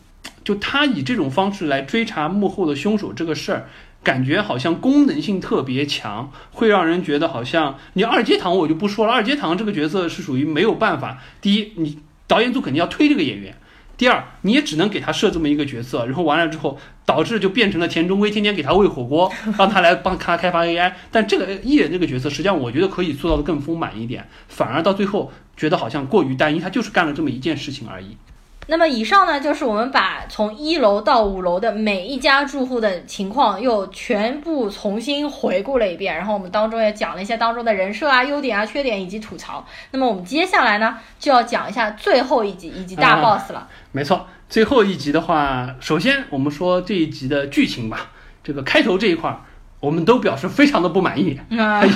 就他以这种方式来追查幕后的凶手这个事儿，感觉好像功能性特别强，会让人觉得好像你二阶堂我就不说了，二阶堂这个角色是属于没有办法。第一你。导演组肯定要推这个演员，第二，你也只能给他设这么一个角色，然后完了之后，导致就变成了田中圭天天给他喂火锅，让他来帮他开发 AI。但这个艺人这个角色，实际上我觉得可以塑造的更丰满一点，反而到最后觉得好像过于单一，他就是干了这么一件事情而已。那么以上呢，就是我们把从一楼到五楼的每一家住户的情况又全部重新回顾了一遍，然后我们当中也讲了一些当中的人设啊、优点啊、缺点以及吐槽。那么我们接下来呢，就要讲一下最后一集以及大 boss 了。没错，最后一集的话，首先我们说这一集的剧情吧，这个开头这一块儿。我们都表示非常的不满意，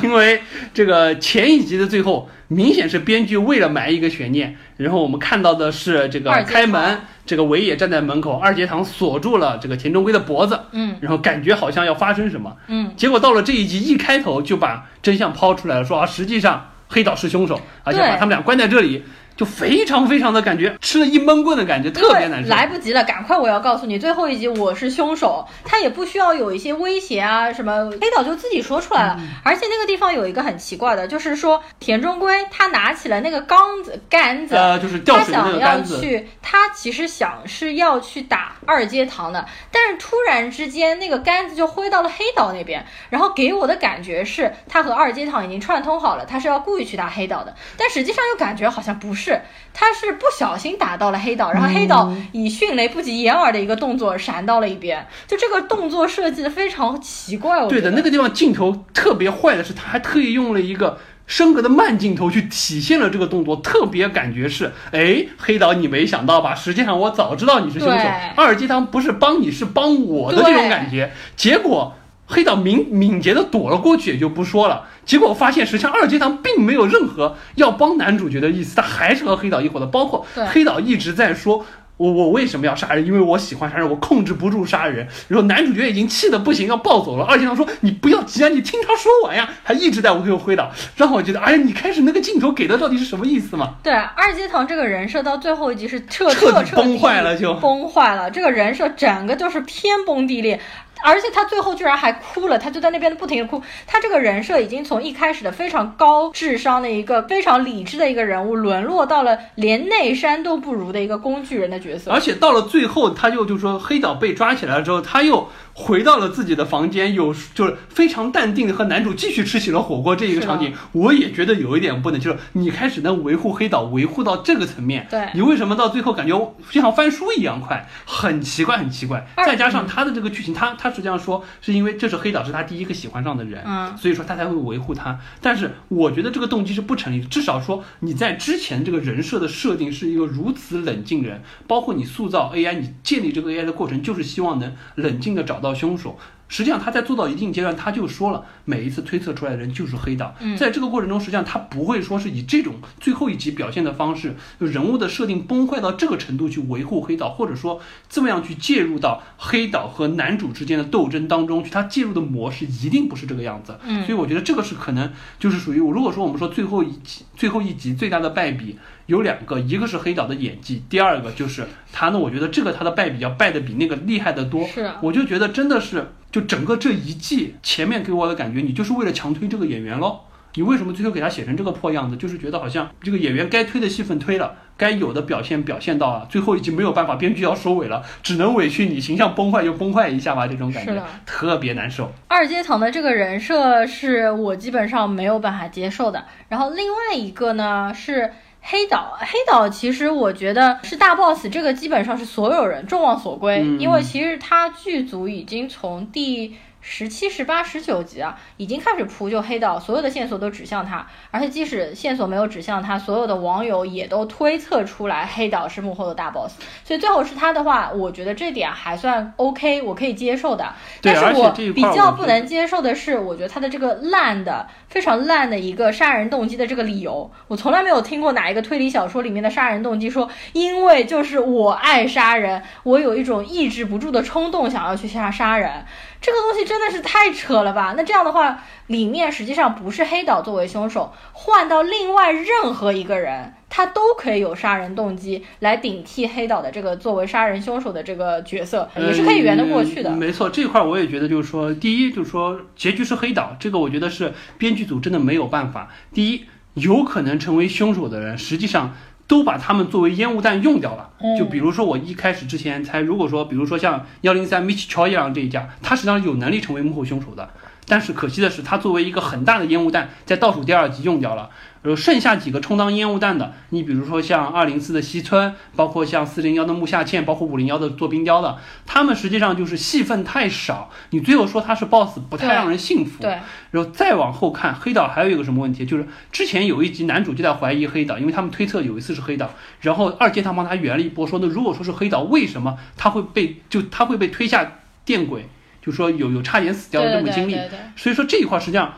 因为这个前一集的最后，明显是编剧为了埋一个悬念，然后我们看到的是这个开门，这个尾也站在门口，二阶堂锁住了这个田中圭的脖子，嗯，然后感觉好像要发生什么，嗯，结果到了这一集一开头就把真相抛出来了，说啊，实际上黑岛是凶手，而且把他们俩关在这里。就非常非常的感觉吃了一闷棍的感觉，特别难受。来不及了，赶快！我要告诉你，最后一集我是凶手，他也不需要有一些威胁啊什么，黑岛就自己说出来了。而且那个地方有一个很奇怪的，就是说田中圭他拿起了那个缸子杆子，呃，就是吊水那个杆子。他想要去，他其实想是要去打二阶堂的，但是突然之间那个杆子就挥到了黑岛那边，然后给我的感觉是他和二阶堂已经串通好了，他是要故意去打黑岛的，但实际上又感觉好像不是。是，他是不小心打到了黑岛，然后黑岛以迅雷不及掩耳的一个动作闪到了一边，就这个动作设计的非常奇怪。对的，那个地方镜头特别坏的是，他还特意用了一个升格的慢镜头去体现了这个动作，特别感觉是，哎，黑岛你没想到吧？实际上我早知道你是凶手，二阶堂不是帮你是帮我的这种感觉，结果。黑岛敏敏捷的躲了过去，也就不说了。结果发现，实际上二阶堂并没有任何要帮男主角的意思，他还是和黑岛一伙的。包括黑岛一直在说。我我为什么要杀人？因为我喜欢杀人，我控制不住杀人。然后男主角已经气得不行，要暴走了。二阶堂说：“你不要急啊，你听他说完呀。”还一直在我背后挥导，让我觉得，哎呀，你开始那个镜头给的到底是什么意思嘛？对，二阶堂这个人设到最后一集是彻彻底崩坏了，就崩坏了。这个人设整个就是天崩地裂。而且他最后居然还哭了，他就在那边不停的哭。他这个人设已经从一开始的非常高智商的一个非常理智的一个人物，沦落到了连内山都不如的一个工具人的角色。而且到了最后，他又就说黑岛被抓起来了之后，他又。回到了自己的房间，有就是非常淡定的和男主继续吃起了火锅这一个场景，我也觉得有一点不能，就是你开始能维护黑岛，维护到这个层面，对你为什么到最后感觉就像翻书一样快，很奇怪，很奇怪。再加上他的这个剧情，他他实际上说是因为这是黑岛是他第一个喜欢上的人，嗯，所以说他才会维护他。但是我觉得这个动机是不成立的，至少说你在之前这个人设的设定是一个如此冷静人，包括你塑造 AI，你建立这个 AI 的过程，就是希望能冷静的找。到凶手，实际上他在做到一定阶段，他就说了，每一次推测出来的人就是黑岛。在这个过程中，实际上他不会说是以这种最后一集表现的方式，就人物的设定崩坏到这个程度去维护黑岛，或者说这么样去介入到黑岛和男主之间的斗争当中去。他介入的模式一定不是这个样子。嗯，所以我觉得这个是可能就是属于，如果说我们说最后一集最后一集最大的败笔。有两个，一个是黑岛的演技，第二个就是他呢。我觉得这个他的败笔要败的比那个厉害得多。是，我就觉得真的是，就整个这一季前面给我的感觉，你就是为了强推这个演员喽。你为什么最后给他写成这个破样子？就是觉得好像这个演员该推的戏份推了，该有的表现表现到了，最后已经没有办法，编剧要收尾了，只能委屈你形象崩坏就崩坏一下吧，这种感觉特别难受。二阶堂的这个人设是我基本上没有办法接受的。然后另外一个呢是。黑岛，黑岛其实我觉得是大 boss，这个基本上是所有人众望所归，因为其实他剧组已经从第。十七、十八、十九集啊，已经开始铺就黑道，所有的线索都指向他，而且即使线索没有指向他，所有的网友也都推测出来黑岛是幕后的大 boss，所以最后是他的话，我觉得这点还算 OK，我可以接受的。但是我比较不能接受的是，我觉得他的这个烂的、非常烂的一个杀人动机的这个理由，我从来没有听过哪一个推理小说里面的杀人动机说，因为就是我爱杀人，我有一种抑制不住的冲动想要去下杀人。这个东西真的是太扯了吧？那这样的话，里面实际上不是黑岛作为凶手，换到另外任何一个人，他都可以有杀人动机来顶替黑岛的这个作为杀人凶手的这个角色，也是可以圆得过去的。没错，这块我也觉得就是说，第一就是说结局是黑岛，这个我觉得是编剧组真的没有办法。第一，有可能成为凶手的人，实际上。都把他们作为烟雾弹用掉了。嗯就比如说我一开始之前猜，如果说比如说像幺零三 Mitch h o y a n 这一家，他实际上有能力成为幕后凶手的，但是可惜的是，他作为一个很大的烟雾弹，在倒数第二集用掉了。然后剩下几个充当烟雾弹的，你比如说像二零四的西村，包括像四零幺的木下茜，包括五零幺的做冰雕的，他们实际上就是戏份太少，你最后说他是 boss 不太让人信服。对，然后再往后看，黑岛还有一个什么问题，就是之前有一集男主就在怀疑黑岛，因为他们推测有一次是黑岛，然后二阶堂帮他圆了一波，说那如果说是黑岛，为什么他会被就他会被推下电轨，就说有有差点死掉的这对么经历，所以说这一块实际上。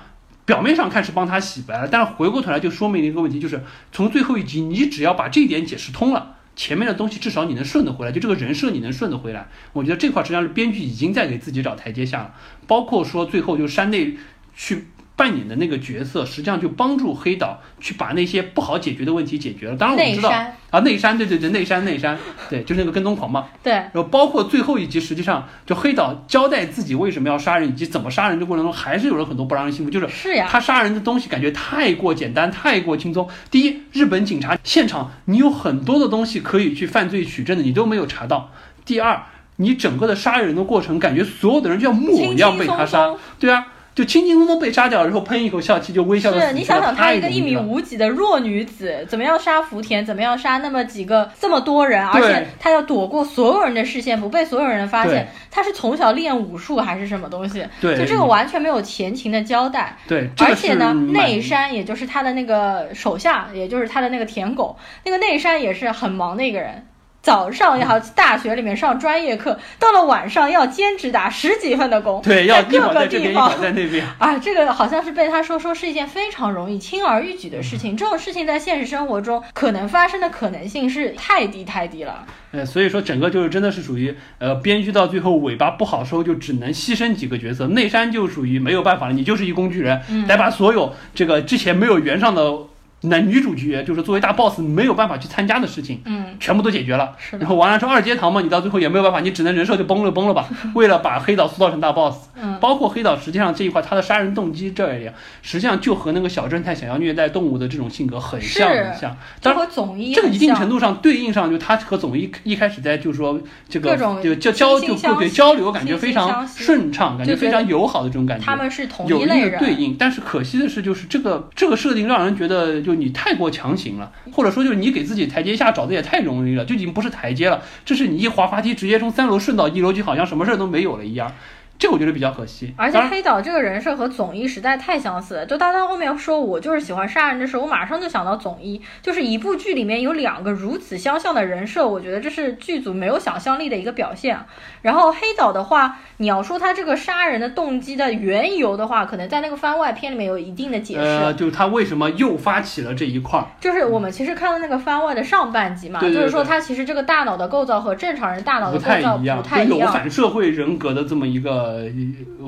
表面上看是帮他洗白了，但是回过头来就说明了一个问题，就是从最后一集，你只要把这一点解释通了，前面的东西至少你能顺得回来，就这个人设你能顺得回来。我觉得这块实际上是编剧已经在给自己找台阶下了，包括说最后就山内去扮演的那个角色，实际上就帮助黑岛去把那些不好解决的问题解决了。当然我们知道啊，内山对对对，内山内山，对，就是那个跟踪狂嘛。对，然后包括最后一集，实际上就黑岛交代自己为什么要杀人以及怎么杀人的过程中，还是有了很多不让人信服，就是是呀，他杀人的东西感觉太过简单，太过轻松。第一，日本警察现场你有很多的东西可以去犯罪取证的，你都没有查到。第二，你整个的杀人的过程，感觉所有的人就像木偶一样被他杀，对啊，就轻轻松松被杀掉，然后喷一口笑气就微笑的是你想想，她一个一米五几的弱女子，怎么样杀福田？怎么样杀那么几个这么多人？而且她要躲过所有人的视线，不被所有人发现。她是从小练武术还是什么东西？对，就这个完全没有前情的交代。对，而且呢，内山也就是他的那个手下，也就是他的那个舔狗，那个内山也是很忙的一个人。早上也好大学里面上专业课，到了晚上要兼职打十几份的工，对，要各个地方在那边 啊，这个好像是被他说说是一件非常容易轻而易举的事情。这种事情在现实生活中可能发生的可能性是太低太低了。呃，所以说整个就是真的是属于呃，编剧到最后尾巴不好收，就只能牺牲几个角色。内山就属于没有办法了，你就是一工具人，嗯、得把所有这个之前没有圆上的。男女主角就是作为大 boss 没有办法去参加的事情，嗯，全部都解决了。是然后完了之后二阶堂嘛，你到最后也没有办法，你只能人设就崩了崩了吧。为了把黑岛塑造成大 boss，嗯，包括黑岛实际上这一块他的杀人动机这一点，实际上就和那个小正太想要虐待动物的这种性格很像很像。这和总一这个一定程度上对应上，就他和总一一开始在就是说这个就交交就对交流感觉非常顺畅，感觉非常友好的这种感觉。他们是同一类人。对应，但是可惜的是，就是这个这个设定让人觉得就就你太过强。行了，或者说就是你给自己台阶下找的也太容易了，就已经不是台阶了，这是你一滑滑梯直接从三楼顺到一楼，就好像什么事都没有了一样。这我觉得比较可惜。而且黑岛这个人设和总一实在太相似了，就他到后面说我就是喜欢杀人的时候，我马上就想到总一，就是一部剧里面有两个如此相像的人设，我觉得这是剧组没有想象力的一个表现。然后黑岛的话，你要说他这个杀人的动机的缘由的话，可能在那个番外篇里面有一定的解释。呃，就是他为什么诱发起了这一块儿？就是我们其实看了那个番外的上半集嘛，对对对就是说他其实这个大脑的构造和正常人大脑的构造不太一样，太一样，有反社会人格的这么一个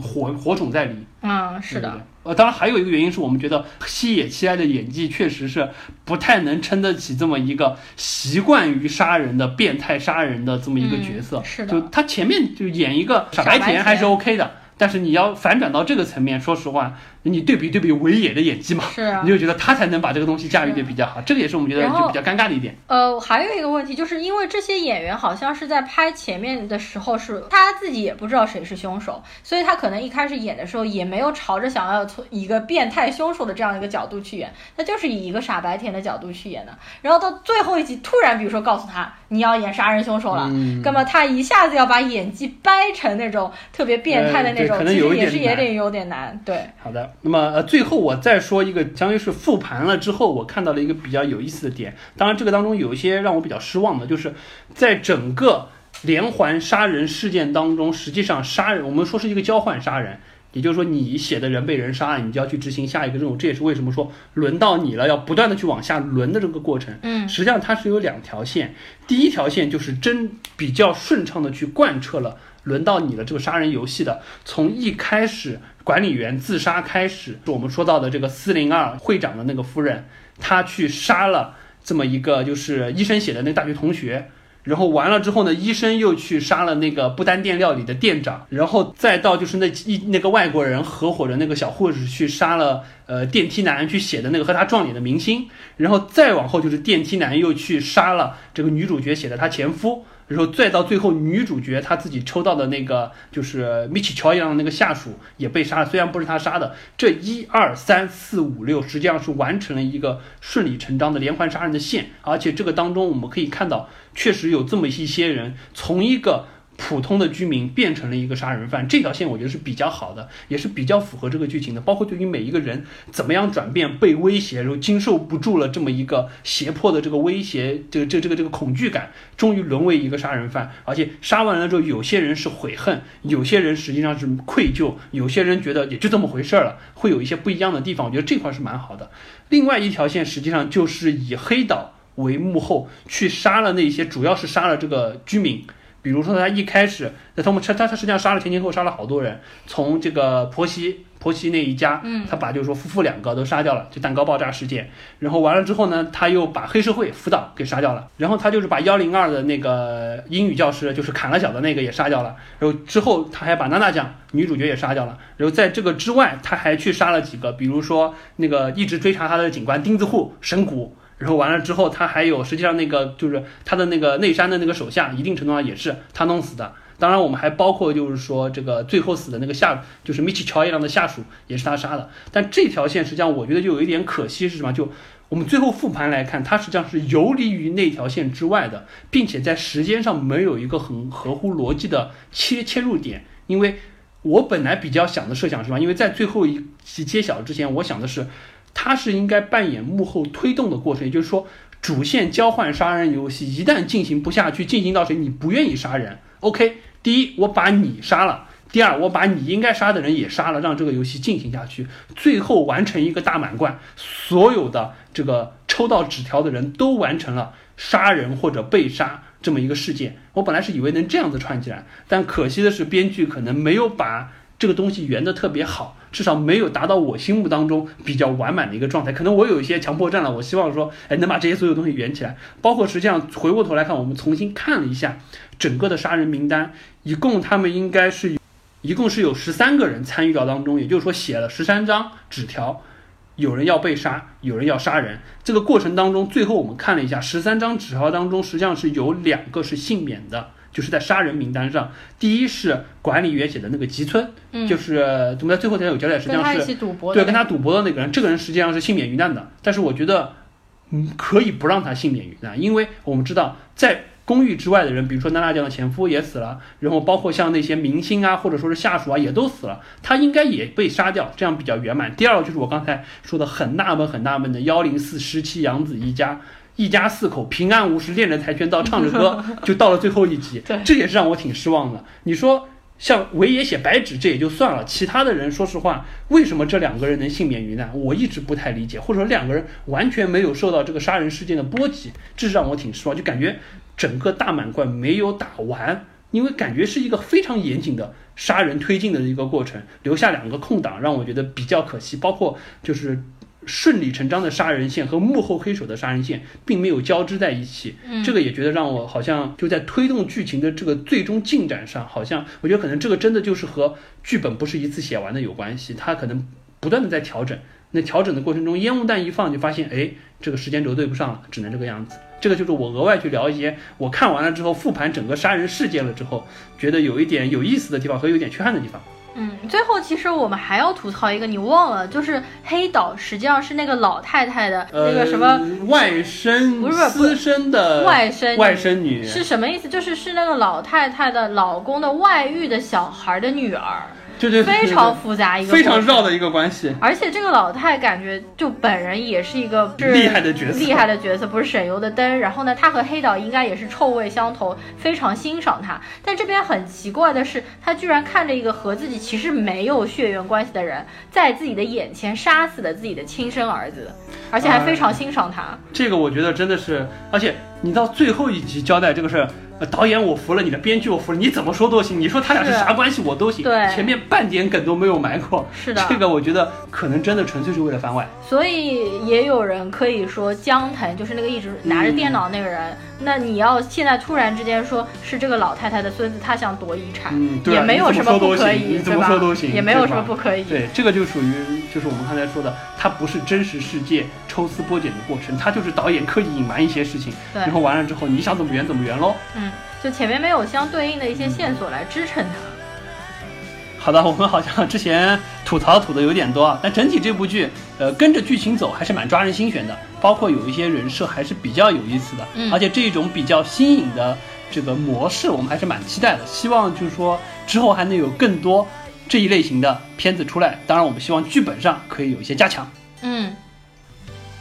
火火种在里。嗯，是的。对对呃，当然还有一个原因是我们觉得西野七濑的演技确实是不太能撑得起这么一个习惯于杀人的变态杀人的这么一个角色。嗯、是的，就他前面就演一个傻白甜还是 OK 的，但是你要反转到这个层面，说实话，你对比对比维也的演技嘛，是、啊，你就觉得他才能把这个东西驾驭的比较好。这个也是我们觉得就比较尴尬的一点。呃，还有一个问题，就是因为这些演员好像是在拍前面的时候是他自己也不知道谁是凶手，所以他可能一开始演的时候也没有朝着想要从一个变态凶手的这样一个角度去演，他就是以一个傻白甜的角度去演的。然后到最后一集，突然比如说告诉他你要演杀人凶手了，嗯、那么他一下子要把演技掰成那种特别变态的那种，呃、其实也是有点有点难。对，好的，那么呃最后。我再说一个，相当于是复盘了之后，我看到了一个比较有意思的点。当然，这个当中有一些让我比较失望的，就是在整个连环杀人事件当中，实际上杀人我们说是一个交换杀人，也就是说你写的人被人杀了，你就要去执行下一个任务。这也是为什么说轮到你了，要不断的去往下轮的这个过程。嗯，实际上它是有两条线，第一条线就是真比较顺畅的去贯彻了。轮到你了，这个杀人游戏的，从一开始管理员自杀开始，我们说到的这个四零二会长的那个夫人，她去杀了这么一个就是医生写的那大学同学，然后完了之后呢，医生又去杀了那个不丹店料理的店长，然后再到就是那一那个外国人合伙的那个小护士去杀了呃电梯男去写的那个和他撞脸的明星，然后再往后就是电梯男又去杀了这个女主角写的她前夫。然后再到最后，女主角她自己抽到的那个就是米奇乔一样的那个下属也被杀了，虽然不是他杀的。这一二三四五六，实际上是完成了一个顺理成章的连环杀人的线，而且这个当中我们可以看到，确实有这么一些人从一个。普通的居民变成了一个杀人犯，这条线我觉得是比较好的，也是比较符合这个剧情的。包括对于每一个人怎么样转变、被威胁，然后经受不住了这么一个胁迫的这个威胁，这个这这个这个恐惧感，终于沦为一个杀人犯。而且杀完了之后，有些人是悔恨，有些人实际上是愧疚，有些人觉得也就这么回事儿了，会有一些不一样的地方。我觉得这块是蛮好的。另外一条线实际上就是以黑岛为幕后去杀了那些，主要是杀了这个居民。比如说他一开始，那他们他他他实际上杀了前前后后杀了好多人，从这个婆媳婆媳那一家，嗯，他把就是说夫妇两个都杀掉了，就蛋糕爆炸事件。然后完了之后呢，他又把黑社会辅导给杀掉了。然后他就是把幺零二的那个英语教师，就是砍了脚的那个也杀掉了。然后之后他还把娜娜酱女主角也杀掉了。然后在这个之外，他还去杀了几个，比如说那个一直追查他的警官钉子户神谷。然后完了之后，他还有实际上那个就是他的那个内山的那个手下，一定程度上也是他弄死的。当然，我们还包括就是说这个最后死的那个下，就是米奇乔一郎的下属，也是他杀的。但这条线实际上我觉得就有一点可惜是什么？就我们最后复盘来看，它实际上是游离于那条线之外的，并且在时间上没有一个很合乎逻辑的切切入点。因为我本来比较想的设想是什么？因为在最后一期揭晓之前，我想的是。他是应该扮演幕后推动的过程，也就是说，主线交换杀人游戏一旦进行不下去，进行到谁你不愿意杀人，OK，第一我把你杀了，第二我把你应该杀的人也杀了，让这个游戏进行下去，最后完成一个大满贯，所有的这个抽到纸条的人都完成了杀人或者被杀这么一个事件。我本来是以为能这样子串起来，但可惜的是编剧可能没有把这个东西圆的特别好。至少没有达到我心目当中比较完满的一个状态，可能我有一些强迫症了。我希望说，哎，能把这些所有东西圆起来。包括实际上回过头来看，我们重新看了一下整个的杀人名单，一共他们应该是，一共是有十三个人参与到当中，也就是说写了十三张纸条，有人要被杀，有人要杀人。这个过程当中，最后我们看了一下，十三张纸条当中实际上是有两个是幸免的。就是在杀人名单上，第一是管理员写的那个吉村，就是怎么在最后才有交代，实际上是对跟他赌博的那个人，这个人实际上是幸免于难的。但是我觉得，嗯，可以不让他幸免于难，因为我们知道在公寓之外的人，比如说娜娜酱的前夫也死了，然后包括像那些明星啊，或者说是下属啊，也都死了，他应该也被杀掉，这样比较圆满。第二个就是我刚才说的很纳闷很纳闷的幺零四十七杨子一家。一家四口平安无事，练着跆拳道，唱着歌，就到了最后一集。这也是让我挺失望的。你说像维也写白纸，这也就算了，其他的人，说实话，为什么这两个人能幸免于难？我一直不太理解，或者说两个人完全没有受到这个杀人事件的波及，这是让我挺失望。就感觉整个大满贯没有打完，因为感觉是一个非常严谨的杀人推进的一个过程，留下两个空档，让我觉得比较可惜。包括就是。顺理成章的杀人线和幕后黑手的杀人线并没有交织在一起，这个也觉得让我好像就在推动剧情的这个最终进展上，好像我觉得可能这个真的就是和剧本不是一次写完的有关系，它可能不断的在调整。那调整的过程中，烟雾弹一放就发现，哎，这个时间轴对不上了，只能这个样子。这个就是我额外去聊一些我看完了之后复盘整个杀人事件了之后，觉得有一点有意思的地方和有点缺憾的地方。嗯，最后其实我们还要吐槽一个，你忘了，就是黑岛实际上是那个老太太的那个什么外甥，不是私生的外甥外甥女，是什么意思？就是是那个老太太的老公的外遇的小孩的女儿。对对，非常复杂一个非常绕的一个关系，而且这个老太感觉就本人也是一个厉害的角色，厉害的角色不是省油的灯。然后呢，他和黑岛应该也是臭味相投，非常欣赏他。但这边很奇怪的是，他居然看着一个和自己其实没有血缘关系的人，在自己的眼前杀死了自己的亲生儿子，而且还非常欣赏他。这个我觉得真的是，而且你到最后一集交代这个事儿。呃导演我服了，你的编剧我服了，你怎么说都行，你说他俩是是啥关系我都行。对前面半点梗都没有埋过。是的这个我觉得可能真的纯粹是为了番外。所以也有人可以说江腾就是那个一直拿着电脑那个人，那你要现在突然之间说是这个老太太的孙子，他想夺遗产，嗯对啊也没有什么不可以，你怎么说都行也没有什么不可以。对，这个就属于就是我们刚才说的，它不是真实世界抽丝剥茧的过程，它就是导演刻意隐瞒一些事情，对然后完了之后你想怎么圆怎么圆喽。嗯，就前面没有相对应的一些线索来支撑它。好的，我们好像之前吐槽吐的有点多啊，但整体这部剧，呃，跟着剧情走还是蛮抓人心弦的，包括有一些人设还是比较有意思的，嗯而且这种比较新颖的这个模式，我们还是蛮期待的，希望就是说之后还能有更多这一类型的片子出来，当然我们希望剧本上可以有一些加强。嗯，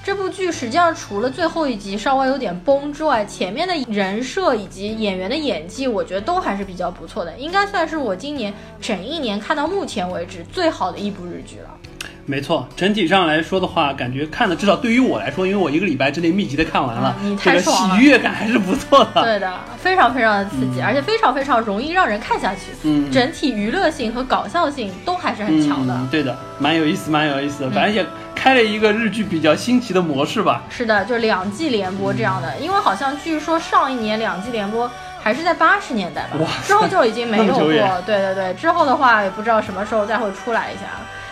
这部剧实际上除了最后一集稍微有点崩之外，前面的人设以及演员的演技，我觉得都还是比较不错的，应该算是我今年整一年看到目前为止最好的一部日剧了。没错，整体上来说的话，感觉看的至少对于我来说，因为我一个礼拜之内密集的看完了，嗯你这个太爽了喜悦感还是不错的。对的，非常非常的刺激，而且非常非常容易让人看下去。嗯，整体娱乐性和搞笑性都还是很强的。嗯。对的，蛮有意思，蛮有意思的。反正也开了一个日剧比较新奇的模式吧。是的，就两季连播这样的，因为好像据说上一年两季连播还是在八十年代吧哇，之后就已经没有过。对对对，之后的话也不知道什么时候再会出来一下。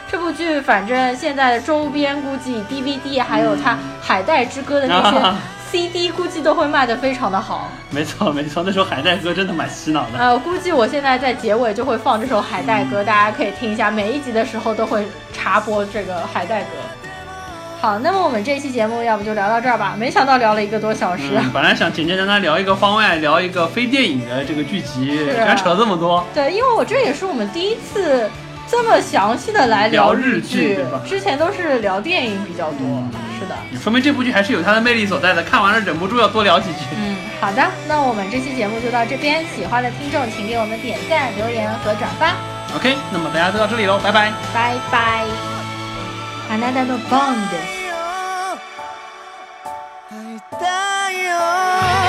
这部剧反正现在的周边估计 DVD 还有它《海带之歌》的那些啊 CD 估计都会卖得非常的好。没错，没错，那时候海带歌真的蛮洗脑的。呃，估计我现在在结尾就会放这首《海带歌》，大家可以听一下，每一集的时候都会插播这个《海带歌》。好，那么我们这期节目要不就聊到这儿吧？没想到聊了一个多小时。嗯，本来想简简单单聊一个番外，聊一个非电影的这个剧集，居啊然扯这么多。对，因为我这也是我们第一次这么详细的来聊日日剧之前都是聊电影比较多。是的，说明这部剧还是有它的魅力所在的，看完了忍不住要多聊几句。嗯，好的，那我们这期节目就到这边，喜欢的听众请给我们点赞、留言和转发，OK，那么大家都到这里喽，拜拜。拜拜。あなたのボーンです。会いたいよ。